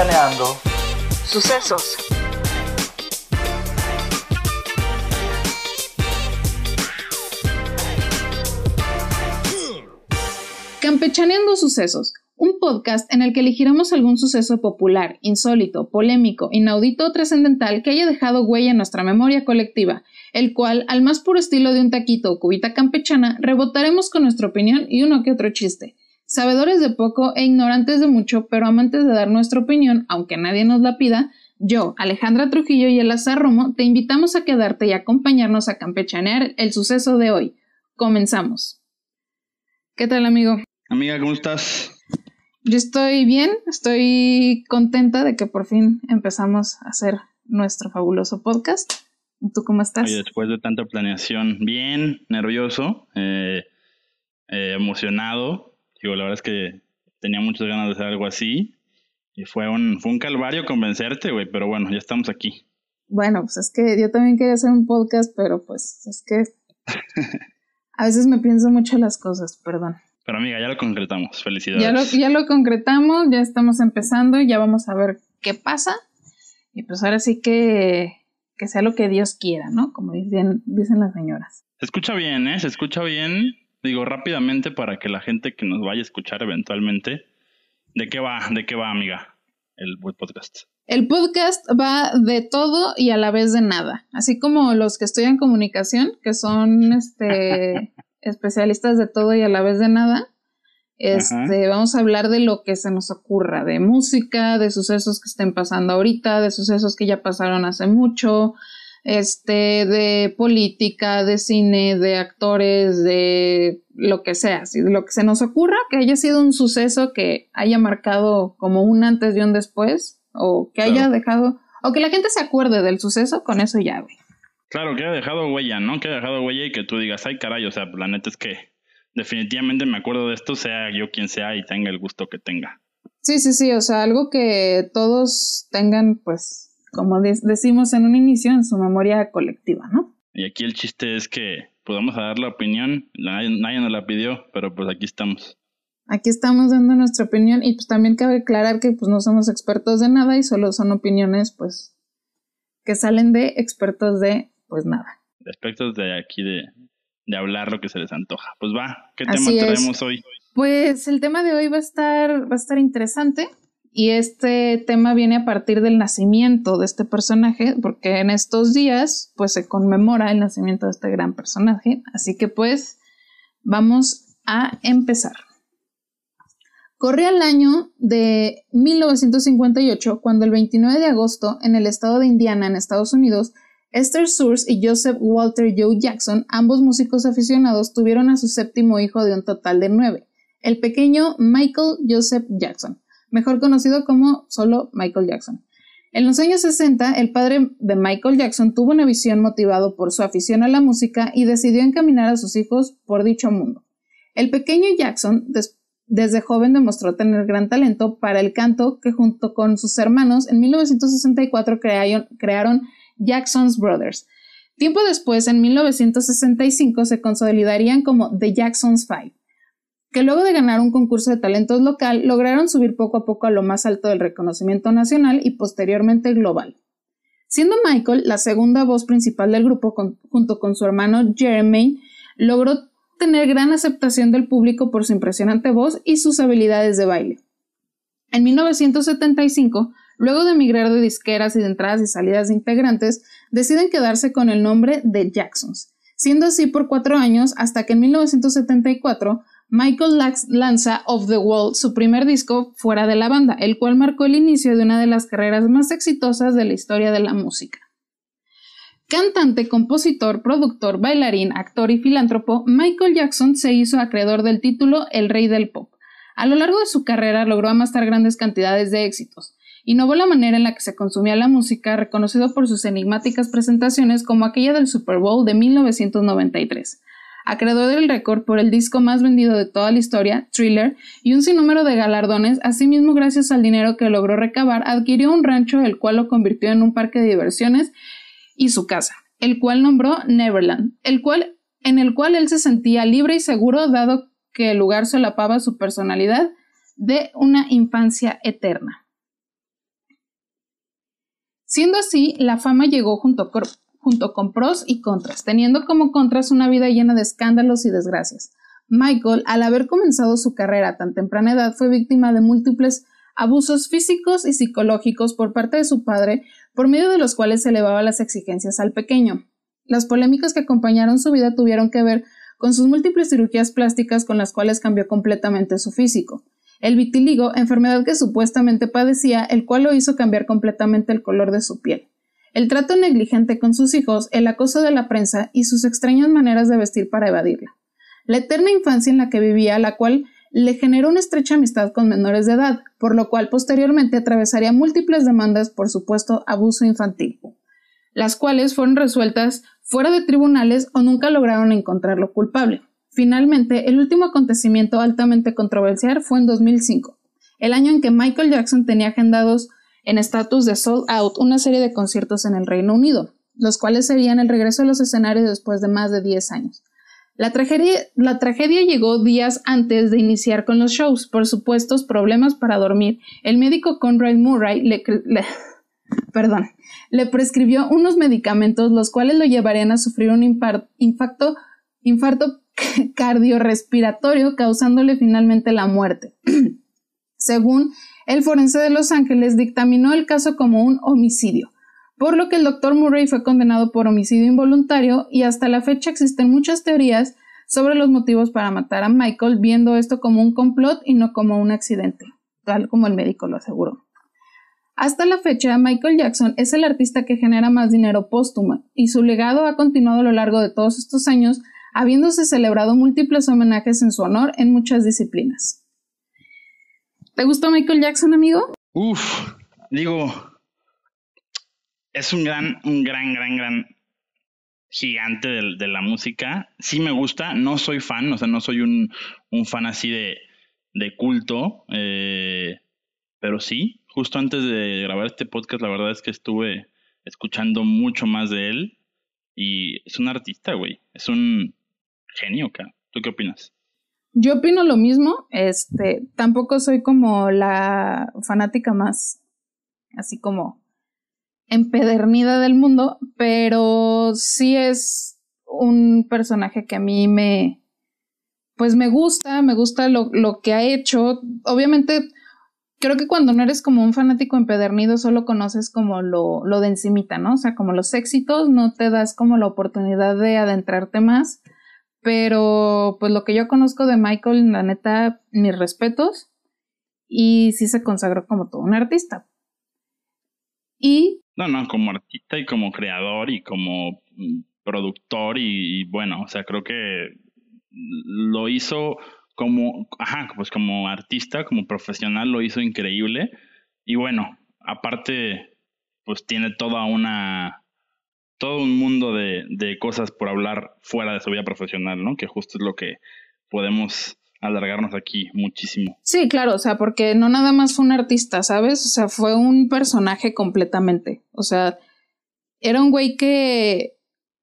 campechaneando. Sucesos. Campechaneando Sucesos, un podcast en el que elegiremos algún suceso popular, insólito, polémico, inaudito o trascendental que haya dejado huella en nuestra memoria colectiva, el cual, al más puro estilo de un taquito o cubita campechana, rebotaremos con nuestra opinión y uno que otro chiste. Sabedores de poco e ignorantes de mucho, pero amantes de dar nuestra opinión, aunque nadie nos la pida, yo, Alejandra Trujillo y Elazar Romo, te invitamos a quedarte y acompañarnos a campechanear el suceso de hoy. Comenzamos. ¿Qué tal, amigo? Amiga, ¿cómo estás? Yo estoy bien, estoy contenta de que por fin empezamos a hacer nuestro fabuloso podcast. ¿Tú cómo estás? Oye, después de tanta planeación, bien, nervioso, eh, eh, emocionado. Digo, la verdad es que tenía muchas ganas de hacer algo así. Y fue un, fue un calvario convencerte, güey, pero bueno, ya estamos aquí. Bueno, pues es que yo también quería hacer un podcast, pero pues es que a veces me pienso mucho las cosas, perdón. Pero amiga, ya lo concretamos. Felicidades. Ya lo, ya lo concretamos, ya estamos empezando, ya vamos a ver qué pasa. Y pues ahora sí que, que sea lo que Dios quiera, ¿no? Como dicen, dicen las señoras. Se escucha bien, ¿eh? Se escucha bien. Digo, rápidamente para que la gente que nos vaya a escuchar eventualmente. ¿De qué va? ¿De qué va, amiga? El podcast. El podcast va de todo y a la vez de nada. Así como los que estudian comunicación, que son este especialistas de todo y a la vez de nada. Este, vamos a hablar de lo que se nos ocurra, de música, de sucesos que estén pasando ahorita, de sucesos que ya pasaron hace mucho, este, de política, de cine, de actores, de lo que sea, de lo que se nos ocurra, que haya sido un suceso que haya marcado como un antes y un después, o que haya dejado, o que la gente se acuerde del suceso, con eso ya, güey. Claro, que haya dejado huella, ¿no? Que haya dejado huella y que tú digas, ay caray, o sea, la neta es que definitivamente me acuerdo de esto, sea yo quien sea y tenga el gusto que tenga. Sí, sí, sí, o sea, algo que todos tengan, pues, como decimos en un inicio, en su memoria colectiva, ¿no? Y aquí el chiste es que podamos dar la opinión, nadie, nadie nos la pidió, pero pues aquí estamos. Aquí estamos dando nuestra opinión y pues también cabe aclarar que pues no somos expertos de nada y solo son opiniones pues que salen de expertos de pues nada. Aspectos de aquí de, de hablar lo que se les antoja. Pues va, ¿qué tema tenemos hoy? Pues el tema de hoy va a estar, va a estar interesante. Y este tema viene a partir del nacimiento de este personaje, porque en estos días, pues se conmemora el nacimiento de este gran personaje. Así que pues vamos a empezar. Corría el año de 1958, cuando el 29 de agosto, en el estado de Indiana, en Estados Unidos, Esther Source y Joseph Walter Joe Jackson, ambos músicos aficionados, tuvieron a su séptimo hijo de un total de nueve, el pequeño Michael Joseph Jackson, mejor conocido como solo Michael Jackson. En los años 60, el padre de Michael Jackson tuvo una visión motivado por su afición a la música y decidió encaminar a sus hijos por dicho mundo. El pequeño Jackson desde joven demostró tener gran talento para el canto que junto con sus hermanos en 1964 crearon, crearon Jackson's Brothers. Tiempo después, en 1965, se consolidarían como The Jacksons Five, que luego de ganar un concurso de talentos local, lograron subir poco a poco a lo más alto del reconocimiento nacional y posteriormente global. Siendo Michael la segunda voz principal del grupo junto con su hermano Jeremy, logró tener gran aceptación del público por su impresionante voz y sus habilidades de baile. En 1975 Luego de emigrar de disqueras y de entradas y salidas de integrantes, deciden quedarse con el nombre de Jacksons, siendo así por cuatro años hasta que en 1974 Michael lanza Of the Wall, su primer disco fuera de la banda, el cual marcó el inicio de una de las carreras más exitosas de la historia de la música. Cantante, compositor, productor, bailarín, actor y filántropo, Michael Jackson se hizo acreedor del título El Rey del Pop. A lo largo de su carrera logró amasar grandes cantidades de éxitos, Innovó la manera en la que se consumía la música, reconocido por sus enigmáticas presentaciones como aquella del Super Bowl de 1993. Acreedor del récord por el disco más vendido de toda la historia, Thriller, y un sinnúmero de galardones, asimismo gracias al dinero que logró recabar, adquirió un rancho el cual lo convirtió en un parque de diversiones y su casa, el cual nombró Neverland, el cual, en el cual él se sentía libre y seguro dado que el lugar solapaba su personalidad de una infancia eterna. Siendo así, la fama llegó junto junto con pros y contras, teniendo como contras una vida llena de escándalos y desgracias. Michael, al haber comenzado su carrera a tan temprana edad, fue víctima de múltiples abusos físicos y psicológicos por parte de su padre, por medio de los cuales se elevaba las exigencias al pequeño. Las polémicas que acompañaron su vida tuvieron que ver con sus múltiples cirugías plásticas con las cuales cambió completamente su físico. El vitiligo, enfermedad que supuestamente padecía, el cual lo hizo cambiar completamente el color de su piel. El trato negligente con sus hijos, el acoso de la prensa y sus extrañas maneras de vestir para evadirla la eterna infancia en la que vivía, la cual le generó una estrecha amistad con menores de edad, por lo cual posteriormente atravesaría múltiples demandas por supuesto abuso infantil, las cuales fueron resueltas fuera de tribunales o nunca lograron encontrarlo culpable. Finalmente, el último acontecimiento altamente controversial fue en 2005, el año en que Michael Jackson tenía agendados en estatus de sold out una serie de conciertos en el Reino Unido, los cuales serían el regreso a los escenarios después de más de 10 años. La tragedia, la tragedia llegó días antes de iniciar con los shows por supuestos problemas para dormir. El médico Conrad Murray le, perdón, le prescribió unos medicamentos los cuales lo llevarían a sufrir un infarto, infarto cardiorrespiratorio causándole finalmente la muerte. Según el forense de Los Ángeles, dictaminó el caso como un homicidio por lo que el doctor Murray fue condenado por homicidio involuntario y hasta la fecha existen muchas teorías sobre los motivos para matar a Michael, viendo esto como un complot y no como un accidente, tal como el médico lo aseguró. Hasta la fecha, Michael Jackson es el artista que genera más dinero póstumo y su legado ha continuado a lo largo de todos estos años, habiéndose celebrado múltiples homenajes en su honor en muchas disciplinas. ¿Te gustó Michael Jackson, amigo? Uf, digo, es un gran, un gran, gran, gran gigante de, la música. Sí me gusta, no soy fan, o sea, no soy un, fan así de, culto, eh, pero sí, justo antes de grabar este podcast, la verdad es que estuve escuchando mucho más de él y es un artista, güey, es un genio, acá. ¿Tú qué opinas? Yo opino lo mismo, este, tampoco soy como la fanática más, así como empedernida del mundo, pero sí es un personaje que a mí me, pues me gusta, me gusta lo, lo que ha hecho. Obviamente, creo que cuando no eres como un fanático empedernido, solo conoces como lo, lo de encimita, ¿no? O sea, como los éxitos, no te das como la oportunidad de adentrarte más. Pero, pues lo que yo conozco de Michael, la neta, mis respetos. Y sí se consagró como todo un artista. Y no, no, como artista y como creador y como mm, productor y, bueno, o sea, creo que lo hizo como, ajá, pues como artista, como profesional, lo hizo increíble. Y bueno, aparte, pues tiene toda una, todo un mundo de, de cosas por hablar fuera de su vida profesional, ¿no? Que justo es lo que podemos alargarnos aquí muchísimo. Sí, claro, o sea, porque no nada más fue un artista, ¿sabes? O sea, fue un personaje completamente. O sea, era un güey que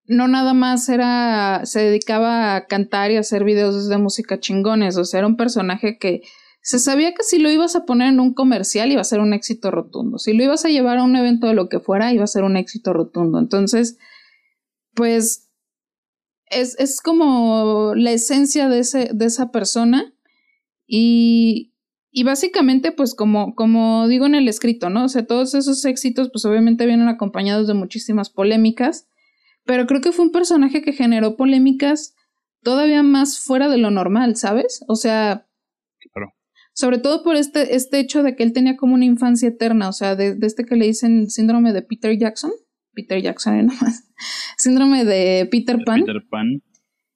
no nada más era, se dedicaba a cantar y hacer videos de música chingones, o sea, era un personaje que se sabía que si lo ibas a poner en un comercial iba a ser un éxito rotundo, si lo ibas a llevar a un evento de lo que fuera iba a ser un éxito rotundo. Entonces, pues es, es como la esencia de, ese, de esa persona y, y básicamente, pues como, como digo en el escrito, ¿no? O sea, todos esos éxitos, pues obviamente vienen acompañados de muchísimas polémicas, pero creo que fue un personaje que generó polémicas todavía más fuera de lo normal, ¿sabes? O sea, sobre todo por este, este hecho de que él tenía como una infancia eterna, o sea, de, de este que le dicen síndrome de Peter Jackson. Peter Jackson nomás. Síndrome de Peter Pan. Peter Pan.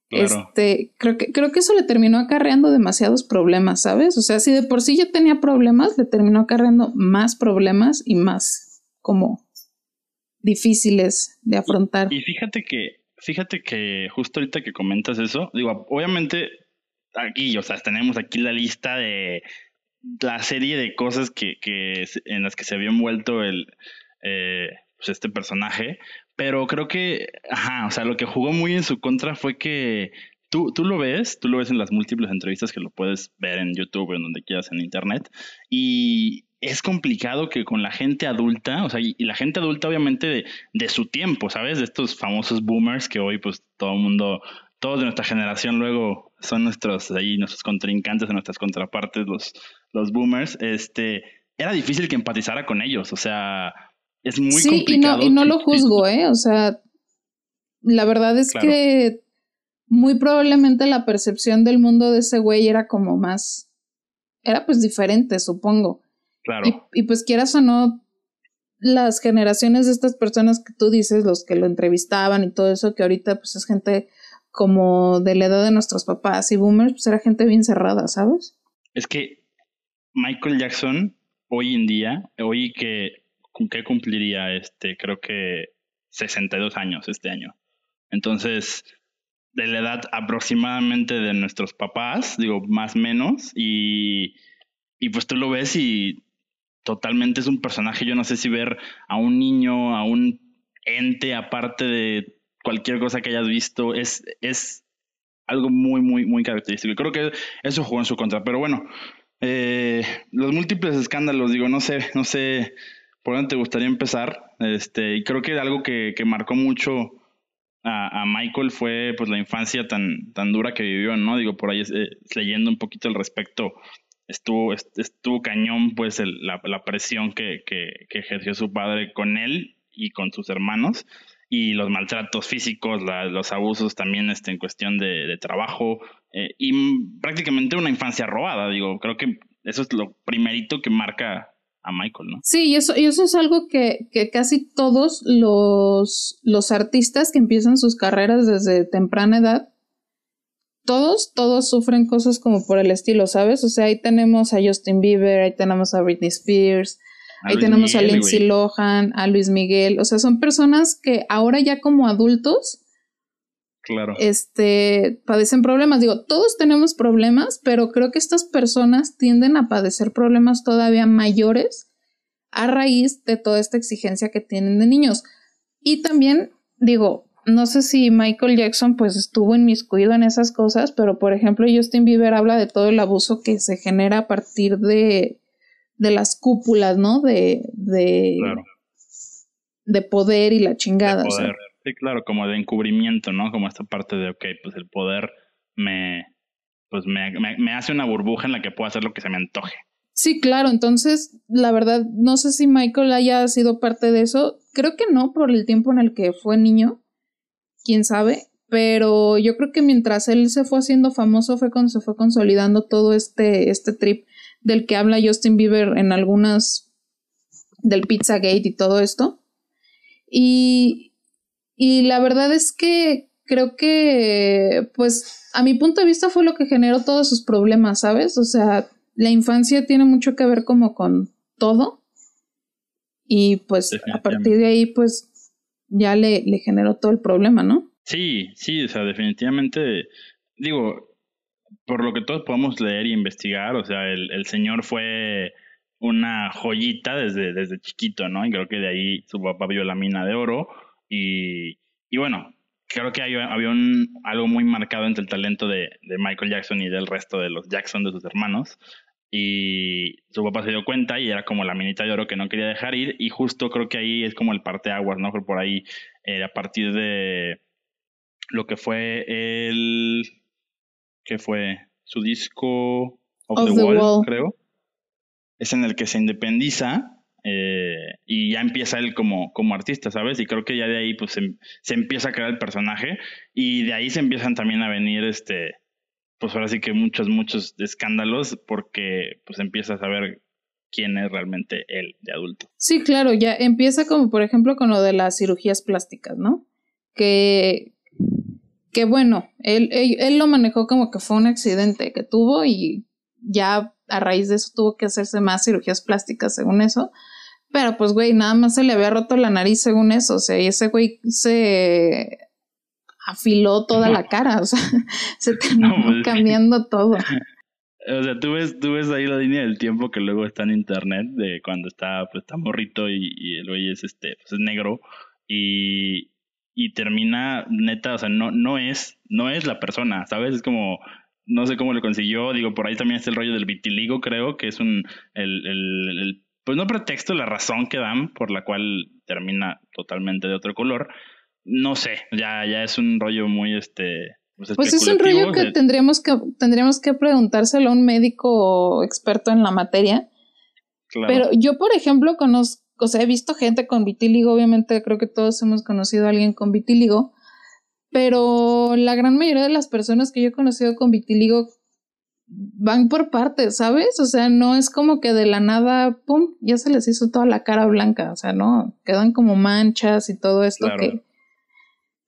Este, creo que, creo que eso le terminó acarreando demasiados problemas, ¿sabes? O sea, si de por sí ya tenía problemas, le terminó acarreando más problemas y más como difíciles de afrontar. Y, fíjate que, fíjate que justo ahorita que comentas eso, digo, obviamente aquí, o sea, tenemos aquí la lista de la serie de cosas que, que en las que se había envuelto el, eh, pues este personaje, pero creo que, ajá, o sea, lo que jugó muy en su contra fue que tú, tú lo ves, tú lo ves en las múltiples entrevistas que lo puedes ver en YouTube en donde quieras en Internet, y, es complicado que con la gente adulta, o sea, y, la gente adulta obviamente de, de, su tiempo, ¿sabes? De estos famosos boomers que hoy pues todo el mundo, todos de nuestra generación luego son nuestros, ahí nuestros contrincantes, nuestras contrapartes, los, los boomers, este, era difícil que empatizara con ellos, o sea, es muy sí, complicado. Sí, y no, y no lo juzgo, ¿eh? O sea, la verdad es que muy probablemente la percepción del mundo de ese güey era como más, era pues diferente, supongo. Claro. Y, pues quieras o no, las generaciones de estas personas que tú dices, los que lo entrevistaban y todo eso, que ahorita pues es gente como de la edad de nuestros papás y boomers, pues era gente bien cerrada, ¿sabes? Es que Michael Jackson hoy en día, hoy que, ¿qué cumpliría este? Creo que 62 años este año. Entonces, de la edad aproximadamente de nuestros papás, digo, más o menos, y, y pues tú lo ves y totalmente es un personaje, yo no sé si ver a un niño, a un ente aparte de cualquier cosa que hayas visto, es, es algo muy, muy, muy característico. Y creo que eso jugó en su contra, pero bueno, eh, los múltiples escándalos, digo, no sé, no sé por dónde te gustaría empezar, este, y creo que algo que, que marcó mucho a, Michael fue pues la infancia tan, tan dura que vivió, ¿no? Digo, por ahí eh, leyendo un poquito al respecto, estuvo, estuvo cañón pues la, la, presión que, que, ejerció su padre con él y con sus hermanos y los maltratos físicos, los abusos también este, en cuestión de, trabajo eh, y prácticamente una infancia robada, digo, creo que eso es lo primerito que marca a Michael, ¿no? Sí, y eso, y eso es algo que, que casi todos los, los artistas que empiezan sus carreras desde temprana edad, todos, todos sufren cosas como por el estilo, ¿sabes? O sea, ahí tenemos a Justin Bieber, ahí tenemos a Britney Spears, ahí tenemos a Lindsay Lohan, a Luis Miguel, o sea, son personas que ahora ya como adultos Claro. Este, padecen problemas. Digo, todos tenemos problemas, pero creo que estas personas tienden a padecer problemas todavía mayores a raíz de toda esta exigencia que tienen de niños. Y también, digo, no sé si Michael Jackson pues estuvo inmiscuido en esas cosas, pero por ejemplo Justin Bieber habla de todo el abuso que se genera a partir de, de las cúpulas, ¿no? De, de, de poder y la chingada. Sí, claro, como de encubrimiento, ¿no? Como esta parte de, ok, pues el poder me, pues me, me, hace una burbuja en la que puedo hacer lo que se me antoje. Sí, claro, entonces, la verdad, no sé si Michael haya sido parte de eso. Creo que no, por el tiempo en el que fue niño, quién sabe, pero yo creo que mientras él se fue haciendo famoso fue cuando se fue consolidando todo este, este trip del que habla Justin Bieber en algunas del Pizzagate y todo esto. Y, y la verdad es que creo que, pues, a mi punto de vista fue lo que generó todos sus problemas, ¿sabes? O sea, la infancia tiene mucho que ver como con todo. Y pues a partir de ahí, pues, ya le, le generó todo el problema, ¿no? Sí, sí, o sea, definitivamente, digo, por lo que todos podemos leer y investigar, o sea, el, el señor fue una joyita desde, desde chiquito, ¿no? Y creo que de ahí su papá vio la mina de oro y, y bueno, creo que había, había algo muy marcado entre el talento de, de, Michael Jackson y del resto de los Jackson, de sus hermanos. Y su papá se dio cuenta y era como la minita de oro que no quería dejar ir. Y justo creo que ahí es como el parteaguas, ¿no? Por ahí, eh, a partir de lo que fue el. Que fue? Su disco Of, the, Wall, creo. Es en el que se independiza eh, y ya empieza él como, como artista, ¿sabes? Y creo que ya de ahí pues se, empieza a crear el personaje y de ahí se empiezan también a venir este, pues ahora sí que muchos, muchos escándalos porque pues empiezas a ver quién es realmente él de adulto. Sí, claro, ya empieza como por ejemplo con lo de las cirugías plásticas, ¿no? Que, que bueno, él, él, él lo manejó como que fue un accidente que tuvo y ya a raíz de eso tuvo que hacerse más cirugías plásticas según eso. Pero pues, güey, nada más se le había roto la nariz según eso. O sea, y ese güey se afiló toda la cara. O sea, se terminó pues, cambiando todo. O sea, tú ves, tú ves ahí la línea del tiempo que luego está en internet de cuando está, pues está morrito y, el güey es este, pues es negro. Y, y termina neta, o sea, no, no es, no es la persona, ¿sabes? Es como no sé cómo lo consiguió, digo, por ahí también está el rollo del vitiligo, creo, que es un, el, el, pues no pretexto, la razón que dan por la cual termina totalmente de otro color. No sé, ya, ya es un rollo muy este. Pues, pues es un rollo que tendríamos que tendríamos que preguntárselo a un médico experto en la materia. Pero yo, por ejemplo, conozco, o sea, he visto gente con vitíligo, obviamente creo que todos hemos conocido a alguien con vitíligo, pero la gran mayoría de las personas que yo he conocido con vitíligo van por partes, ¿sabes? O sea, no es como que de la nada, pum, ya se les hizo toda la cara blanca, o sea, no, quedan como manchas y todo esto que,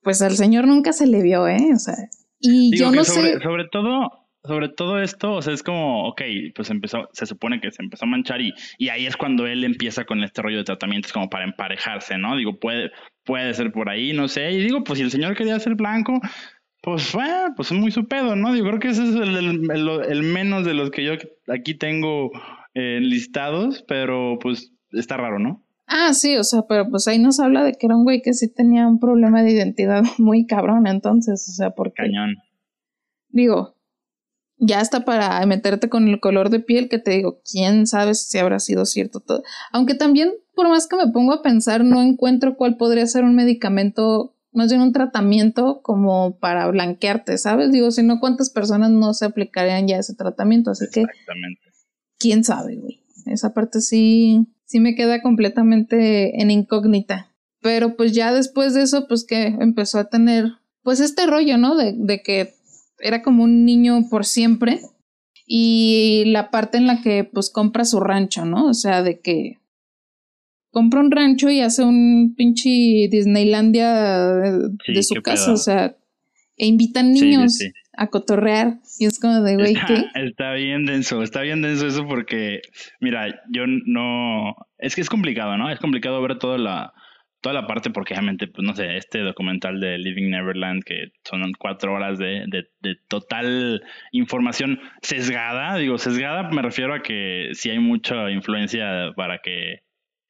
pues al señor nunca se le vio, ¿eh? O sea, y yo no sé. Sobre todo, sobre todo esto, o sea, es como, ok, pues empezó, se supone que se empezó a manchar y, y ahí es cuando él empieza con este rollo de tratamientos como para emparejarse, ¿no? Digo, puede, puede ser por ahí, no sé, y digo, pues si el señor quería ser blanco, pues fue, pues es muy su pedo, ¿no? Yo creo que ese es el, menos de los que yo aquí tengo eh, listados, pero pues está raro, ¿no? Ah, sí, o sea, pero pues ahí nos habla de que era un güey que sí tenía un problema de identidad muy cabrón, entonces, o sea, porque... Cañón. Digo, ya hasta para meterte con el color de piel, que te digo, quién sabe si habrá sido cierto todo. Aunque también, por más que me pongo a pensar, no encuentro cuál podría ser un medicamento más bien un tratamiento como para blanquearte, ¿sabes? Digo, si no, ¿cuántas personas no se aplicarían ya ese tratamiento? Así que, quién sabe, güey. Esa parte sí, sí me queda completamente en incógnita. Pero pues ya después de eso, pues que empezó a tener, pues este rollo, ¿no? De, de que era como un niño por siempre. Y la parte en la que pues compra su rancho, ¿no? O sea, de que compra un rancho y hace un pinche Disneylandia de, su casa, o sea, e invitan niños a cotorrear. Y es como de, güey, ¿qué? Está bien denso, está bien denso eso porque, mira, yo no. Es que es complicado, ¿no? Es complicado ver toda la, toda la parte porque obviamente, pues no sé, este documental de Living Neverland, que son cuatro horas de, de, de, total información sesgada, digo, sesgada me refiero a que sí hay mucha influencia para que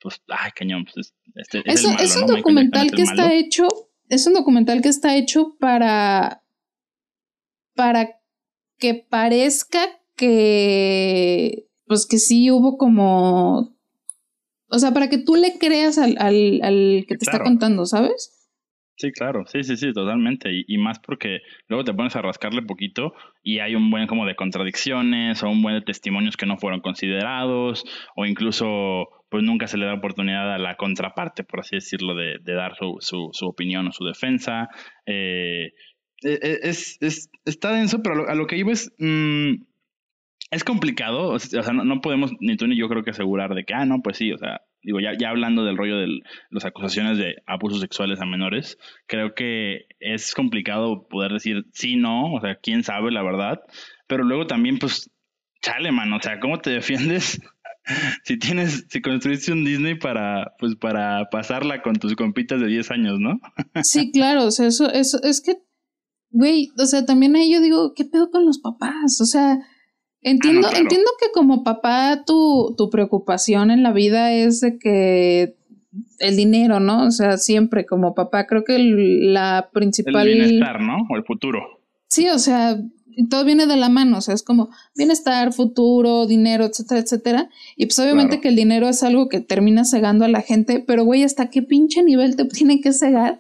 pues, ay, cañón, pues este, es, es un documental que está hecho, es un documental que está hecho para, para que parezca que, pues que sí hubo como, o sea, para que tú le creas al, al, al que te está contando, ¿sabes? Sí, claro, sí, sí, sí, totalmente. Y, y, más porque luego te pones a rascarle poquito y hay un buen como de contradicciones o un buen de testimonios que no fueron considerados o incluso pues nunca se le da oportunidad a la contraparte, por así decirlo, de, de dar su, su, su, opinión o su defensa. Eh, e, e, es, es, está denso, pero a lo, que iba es... Mm, es complicado, o sea, no, podemos ni tú ni yo creo que asegurar de que, ah, no, pues sí, o sea, digo, ya, ya hablando del rollo de las acusaciones de abusos sexuales a menores, creo que es complicado poder decir sí, no, o sea, quién sabe la verdad, pero luego también, pues, chale, man, o sea, ¿cómo te defiendes si tienes, si construiste un Disney para, pues, para pasarla con tus compitas de 10 años, ¿no? sí, claro, o sea, eso, eso, es que, güey, o sea, también ahí yo digo, ¿qué pedo con los papás? O sea, Entiendo, ah, entiendo que como papá tu, tu preocupación en la vida es de que el dinero, ¿no? O sea, siempre como papá creo que la principal... El bienestar, ¿no? O el futuro. Sí, o sea, todo viene de la mano, o sea, es como bienestar, futuro, dinero, etcétera, etcétera. Y pues obviamente que el dinero es algo que termina cegando a la gente, pero güey, ¿hasta qué pinche nivel te tiene que cegar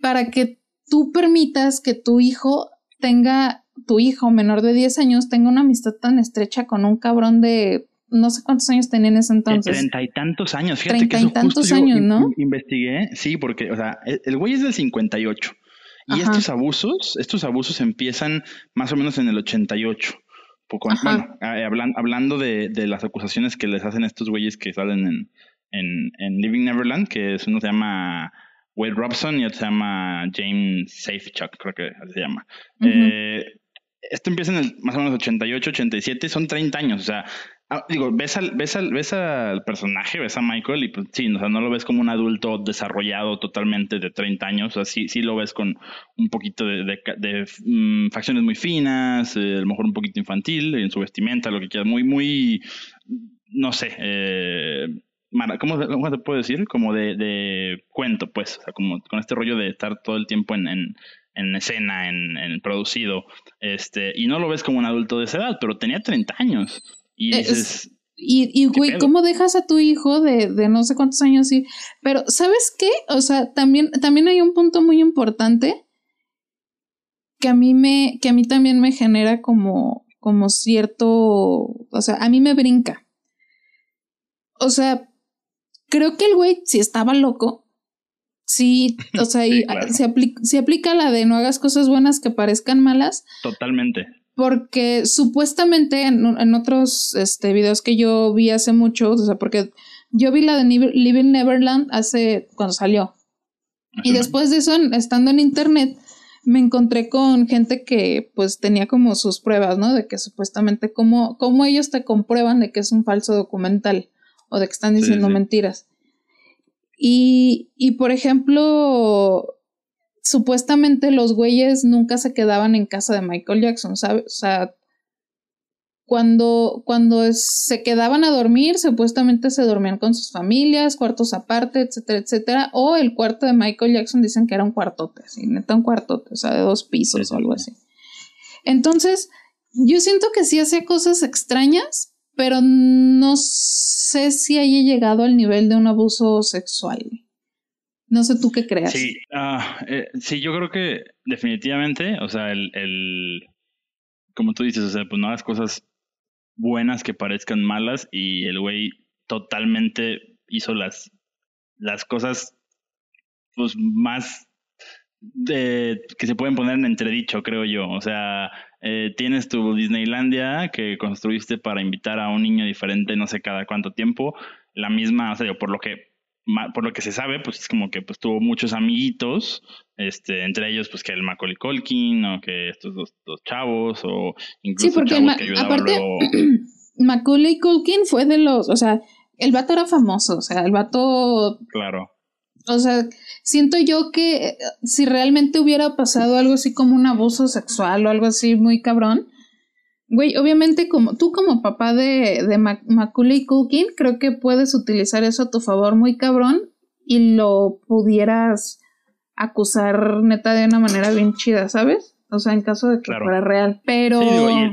para que tú permitas que tu hijo tenga tu hijo menor de 10 años tenga una amistad tan estrecha con un cabrón de no sé cuántos años tenía en ese entonces. Treinta y tantos años, fíjate Treinta y tantos años, ¿no? Investigué, sí, porque, o sea, el güey es del 58. Y estos abusos, estos abusos empiezan más o menos en el 88. Poco, bueno, eh, hablando de, de, las acusaciones que les hacen estos güeyes que salen en, en, en Living Neverland, que uno se llama Wade Robson y otro se llama James Safechuck, creo que se llama. eh, esto empieza en el más o menos 88, 87, son 30 años, o sea, ah, digo, ves al, ves, al, ves al personaje, ves a Michael y pues sí, o sea, no lo ves como un adulto desarrollado totalmente de 30 años, o sea, sí, sí lo ves con un poquito de, de, mm, facciones muy finas, eh, a lo mejor un poquito infantil en su vestimenta, lo que quieras, muy, muy, no sé, eh, ¿cómo, ¿cómo, se puede decir? Como de, de, cuento, pues, o sea, como con este rollo de estar todo el tiempo en en escena, en, producido, este, y no lo ves como un adulto de esa edad, pero tenía 30 años. Y Y, y güey, ¿cómo dejas a tu hijo de, de no sé cuántos años? Y, pero, ¿sabes qué? O sea, también, también hay un punto muy importante que a mí me, que a mí también me genera como, como cierto, o sea, a mí me brinca. O sea, creo que el güey, si estaba loco, sí, o sea, se, aplica, se aplica la de no hagas cosas buenas que parezcan malas. Totalmente porque supuestamente en, otros este, videos que yo vi hace mucho, o sea, porque yo vi la de Living Neverland hace cuando salió. Y después de eso, estando en internet, me encontré con gente que pues tenía como sus pruebas, ¿no? De que supuestamente cómo, cómo ellos te comprueban de que es un falso documental o de que están diciendo mentiras. Y, y por ejemplo, supuestamente los güeyes nunca se quedaban en casa de Michael Jackson, ¿sabes? O sea, cuando, cuando se quedaban a dormir, supuestamente se dormían con sus familias, cuartos aparte, etcétera, etcétera. O el cuarto de Michael Jackson dicen que era un cuartote, así, neta un cuartote, o sea, de dos pisos o algo así. Entonces, yo siento que sí hacía cosas extrañas, pero no sé si haya llegado al nivel de un abuso sexual. No sé tú qué creas. Sí, ah, eh, sí, yo creo que definitivamente, o sea, el, el, como tú dices, o sea, pues no hagas cosas buenas que parezcan malas y el güey totalmente hizo las, las cosas pues más de, que se pueden poner en entredicho, creo yo. O sea, eh, tienes tu Disneylandia que construiste para invitar a un niño diferente no sé cada cuánto tiempo. La misma, o sea, por lo que por lo que se sabe, pues es como que pues tuvo muchos amiguitos, este, entre ellos pues que el Macaulay Culkin o que estos dos, chavos o incluso sí, porque que aparte Macaulay Culkin fue de los, o sea, el vato era famoso, o sea, el vato Claro. O sea, siento yo que eh, si realmente hubiera pasado algo así como un abuso sexual o algo así muy cabrón, Güey, obviamente como tú como papá de, de Macaulay Culkin, creo que puedes utilizar eso a tu favor muy cabrón y lo pudieras acusar neta de una manera bien chida, ¿sabes? O sea, en caso de que fuera real. Pero...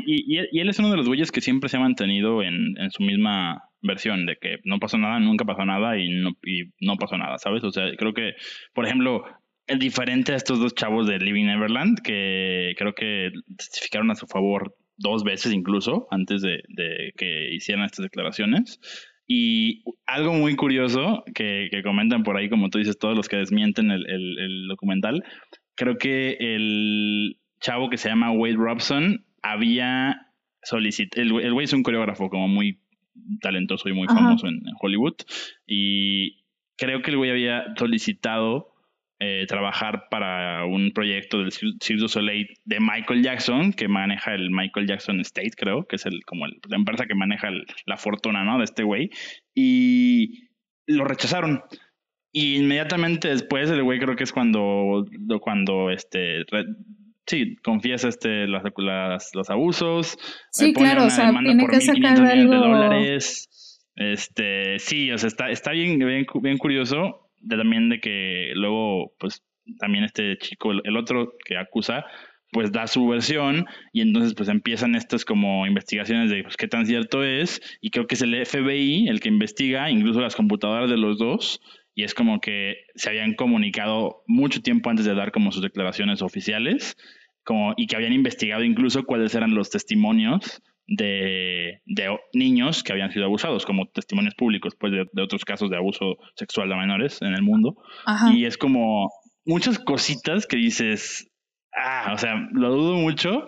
y, y, él es uno de los güeyes que siempre se ha mantenido en, en, su misma versión, de que no pasó nada, nunca pasó nada y no, y no pasó nada, ¿sabes? O sea, creo que, por ejemplo, el diferente a estos dos chavos de Living Neverland, que creo que testificaron a su favor dos veces incluso antes de, que hicieran estas declaraciones. Y algo muy curioso que, comentan por ahí, como tú dices, todos los que desmienten el, documental, creo que el chavo que se llama Wade Robson había solicitado, el, güey es un coreógrafo como muy talentoso y muy famoso en, Hollywood, y creo que el güey había solicitado eh, trabajar para un proyecto del Cirque du Soleil de Michael Jackson, que maneja el Michael Jackson State, creo, que es el, como la empresa que maneja la fortuna, ¿no? De este güey. Y lo rechazaron. Y inmediatamente después, el güey creo que es cuando, cuando este, sí, confiesa este, los, los abusos. Sí, claro, o sea, tiene que sacar algo. De dólares. Este, sí, o sea, está, está bien, bien, bien curioso de, también de que luego, pues, también este chico, el, otro que acusa, pues da su versión y entonces pues empiezan estas como investigaciones de pues, qué tan cierto es y creo que es el FBI el que investiga incluso las computadoras de los dos y es como que se habían comunicado mucho tiempo antes de dar como sus declaraciones oficiales como y que habían investigado incluso cuáles eran los testimonios de, niños que habían sido abusados, como testimonios públicos pues, de, otros casos de abuso sexual de menores en el mundo. Y es como muchas cositas que dices, ah, o sea, lo dudo mucho,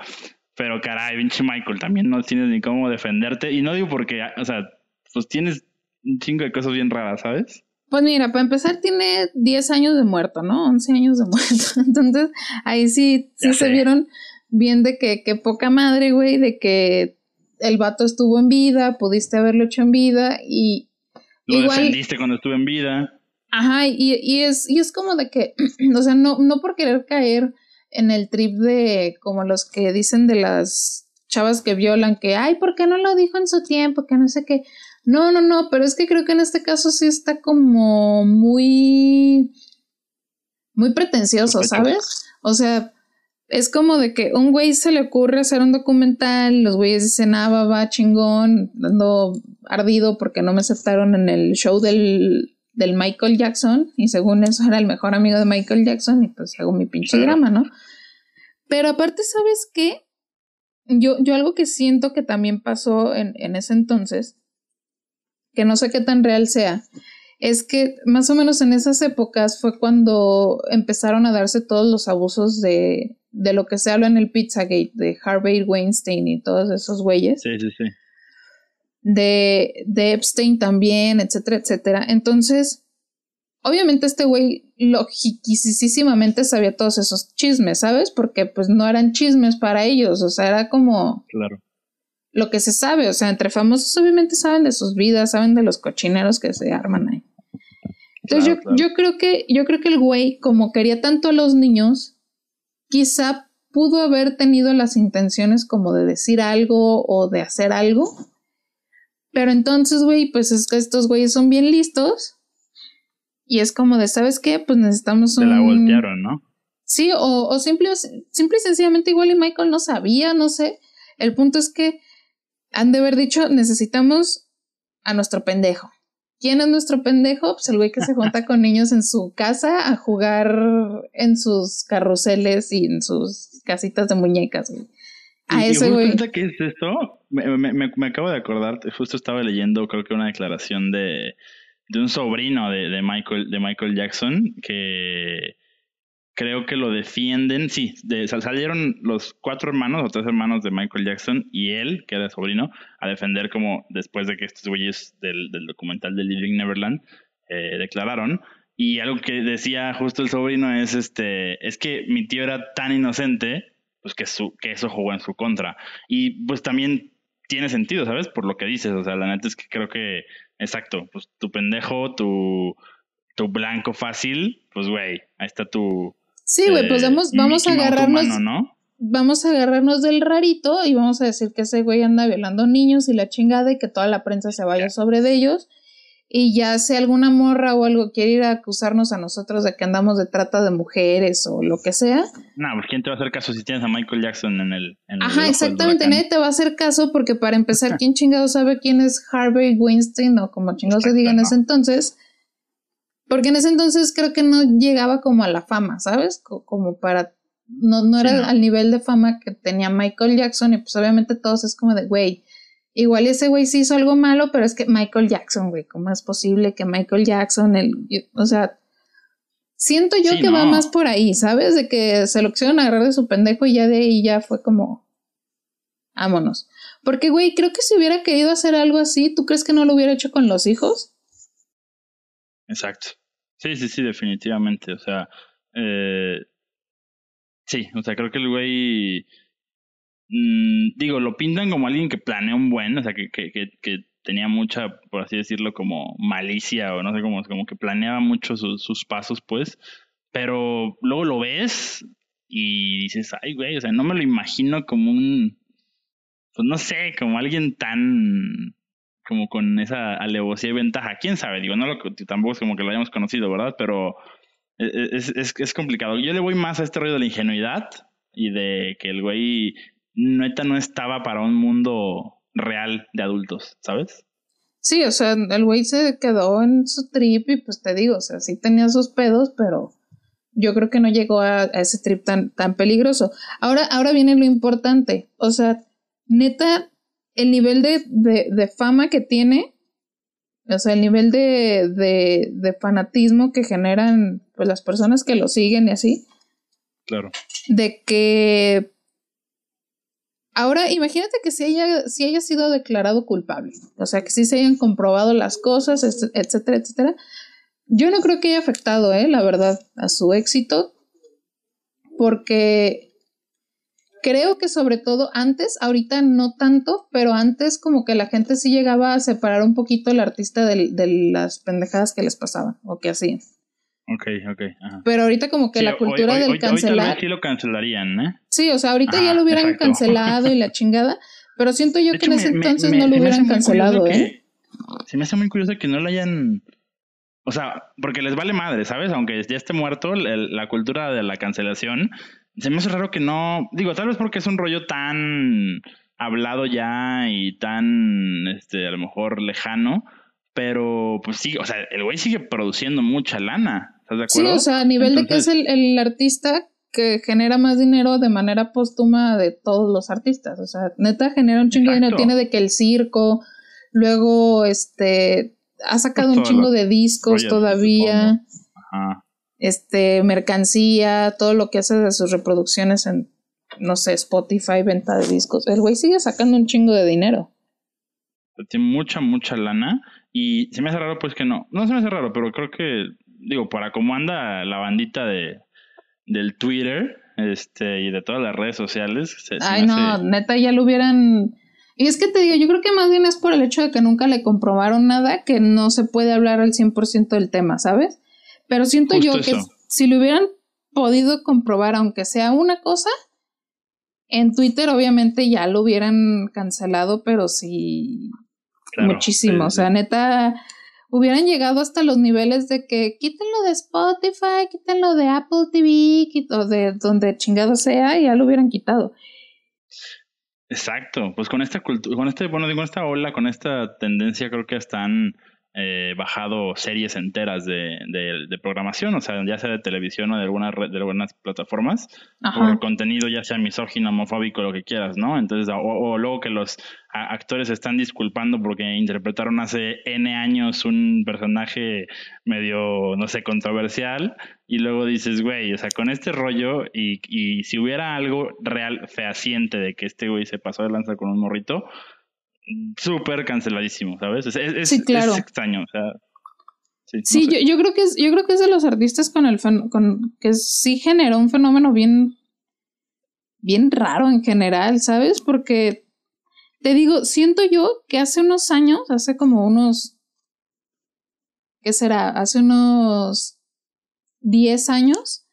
pero caray, pinche Michael, también no tienes ni cómo defenderte. Y no digo porque, o sea, pues tienes un chingo de cosas bien raras, ¿sabes? Pues mira, para empezar tiene 10 años de muerto, ¿no? 11 años de muerto. Entonces, ahí sí, sí se vieron bien de que, que poca madre, güey, de que el vato estuvo en vida, pudiste haberlo hecho en vida y... Lo defendiste cuando estuvo en vida. Ajá, y, y, es, y es como de que, o sea, no, no por querer caer en el trip de como los que dicen de las chavas que violan, que, ay, ¿por qué no lo dijo en su tiempo? Que no sé qué. No, no, no, pero es que creo que en este caso sí está como muy, muy pretencioso, ¿sabes? O sea, es como de que un güey se le ocurre hacer un documental, los güeyes dicen, ah, va, va, chingón, dando ardido porque no me aceptaron en el show del, del Michael Jackson y según eso era el mejor amigo de Michael Jackson y pues hago mi pinche drama, ¿no? Pero aparte, ¿sabes qué? Yo, yo algo que siento que también pasó en, en ese entonces, que no sé qué tan real sea, es que más o menos en esas épocas fue cuando empezaron a darse todos los abusos de, de lo que se habla en el Pizzagate, de Harvey Weinstein y todos esos güeyes. Sí, sí, sí. De, de Epstein también, etcétera, etcétera. Entonces, obviamente este güey logiquisísimamente sabía todos esos chismes, ¿sabes? Porque pues no eran chismes para ellos, o sea, era como... Claro. Lo que se sabe, o sea, entre famosos obviamente saben de sus vidas, saben de los cochineros que se arman ahí. Entonces yo, yo creo que, yo creo que el güey, como quería tanto a los niños, quizá pudo haber tenido las intenciones como de decir algo o de hacer algo. Pero entonces, güey, pues es que estos güeyes son bien listos. Y es como de, ¿sabes qué? Pues necesitamos un... Se la voltearon, ¿no? Sí, o, o simple, simple y sencillamente igual y Michael no sabía, no sé. El punto es que han de haber dicho, necesitamos a nuestro pendejo. ¿Quién es nuestro pendejo? Pues el güey que se junta con niños en su casa a jugar en sus carruseles y en sus casitas de muñecas, güey. A ese güey. qué es esto? Me, me, me, acabo de acordar, justo estaba leyendo, creo que una declaración de, de un sobrino de, de, Michael, de Michael Jackson que creo que lo defienden. Sí, salieron los cuatro hermanos o tres hermanos de Michael Jackson y él, que era sobrino, a defender como después de que estos güeyes del, del documental de Living Neverland eh, declararon. Y algo que decía justo el sobrino es este, es que mi tío era tan inocente, pues que, su, que eso jugó en su contra. Y pues también tiene sentido, ¿sabes? Por lo que dices. O sea, la neta es que creo que, exacto, pues tu pendejo, tu, tu blanco fácil, pues güey, ahí está tu, Sí, güey, pues vamos, vamos a agarrarnos. Vamos a agarrarnos del rarito y vamos a decir que ese güey anda violando niños y la chingada y que toda la prensa se vaya sobre de ellos. Y ya si alguna morra o algo quiere ir a acusarnos a nosotros de que andamos de trata de mujeres o lo que sea. No, pues ¿quién te va a hacer caso si tienes a Michael Jackson en el. Ajá, exactamente, nadie te va a hacer caso porque para empezar, ¿quién chingado sabe quién es Harvey Weinstein o como chingado se diga en ese entonces? Porque en ese entonces creo que no llegaba como a la fama, ¿sabes? Como para... No, no era al nivel de fama que tenía Michael Jackson y pues obviamente todos es como de, güey, igual ese güey sí hizo algo malo, pero es que Michael Jackson, güey, ¿cómo es posible que Michael Jackson, el, o sea, siento yo que va más por ahí, ¿sabes? De que se lo quisieron agarrar de su pendejo y ya de ahí ya fue como, vámonos. Porque, güey, creo que si hubiera querido hacer algo así, ¿tú crees que no lo hubiera hecho con los hijos? Exacto. Sí, sí, sí, definitivamente. O sea, eh, sí, o sea, creo que el güey, mm, digo, lo pintan como alguien que planea un buen, o sea, que, que, que, tenía mucha, por así decirlo, como malicia o no sé cómo, como que planeaba mucho sus pasos, pues, pero luego lo ves y dices, ay, güey, o sea, no me lo imagino como un, pues no sé, como alguien tan como con esa alevosía y ventaja. ¿Quién sabe? Digo, no lo, tampoco es como que lo hayamos conocido, ¿verdad? Pero e, e, es, es, complicado. Yo le voy más a este rollo de la ingenuidad y de que el güey neta no estaba para un mundo real de adultos, ¿sabes? Sí, o sea, el güey se quedó en su trip y pues te digo, o sea, sí tenía sus pedos, pero yo creo que no llegó a, a ese trip tan, tan peligroso. Ahora, ahora viene lo importante, o sea, neta, el nivel de, de, fama que tiene, o sea, el nivel de, de, de, fanatismo que generan pues, las personas que lo siguen y así. Claro. De que. Ahora, imagínate que si haya, si haya sido declarado culpable, o sea, que sí se hayan comprobado las cosas, etcétera, etcétera. Yo no creo que haya afectado, eh, la verdad, a su éxito, porque creo que sobre todo antes, ahorita no tanto, pero antes como que la gente sí llegaba a separar un poquito el artista de, las pendejadas que les pasaban o que hacían. Ok, ok. Pero ahorita como que la cultura del cancelar... sí lo cancelarían, ¿eh? Sí, o sea, ahorita ya lo hubieran cancelado y la chingada, pero siento yo que en ese entonces no lo hubieran cancelado, ¿eh? Se me hace muy curioso que no lo hayan... O sea, porque les vale madre, ¿sabes? Aunque ya esté muerto, la cultura de la cancelación se me hace raro que no. Digo, tal vez porque es un rollo tan hablado ya y tan, este, a lo mejor lejano, pero pues sí, o sea, el güey sigue produciendo mucha lana. ¿Estás de acuerdo? Sí, o sea, a nivel de que es el, el artista que genera más dinero de manera póstuma de todos los artistas. O sea, neta genera un chingo de dinero. Tiene de que el circo, luego este ha sacado un chingo de discos todavía. Ajá. Este, mercancía, todo lo que hace de sus reproducciones en, no sé, Spotify, venta de discos. El güey sigue sacando un chingo de dinero. Tiene mucha, mucha lana. Y se me hace raro, pues que no. No se me hace raro, pero creo que, digo, para cómo anda la bandita de, del Twitter este, y de todas las redes sociales. Ay, no, neta, ya lo hubieran. Y es que te digo, yo creo que más bien es por el hecho de que nunca le comprobaron nada, que no se puede hablar al 100% del tema, ¿sabes? Pero siento yo que si lo hubieran podido comprobar, aunque sea una cosa, en Twitter obviamente ya lo hubieran cancelado, pero sí muchísimo. O sea, neta, hubieran llegado hasta los niveles de que quítenlo de Spotify, quítenlo de Apple TV, o de donde chingado sea, y ya lo hubieran quitado. Exacto, pues con esta cultura, con este, bueno, con esta ola, con esta tendencia, creo que están eh, bajado series enteras de, de, programación, o sea, ya sea de televisión o de algunas de algunas plataformas, por contenido ya sea misógino, homofóbico, lo que quieras, ¿no? Entonces, o, luego que los actores se están disculpando porque interpretaron hace N años un personaje medio, no sé, controversial, y luego dices, güey, o sea, con este rollo, y, y si hubiera algo real, fehaciente de que este güey se pasó de lanza con un morrito, súper canceladísimo, ¿sabes? Es, sí, claro. extraño, o sea. Sí, yo, yo, creo que es, yo creo que es de los artistas con el con que sí generó un fenómeno bien, bien raro en general, ¿sabes? Porque te digo, siento yo que hace unos años, hace como unos, ¿qué será? Hace unos 10 años,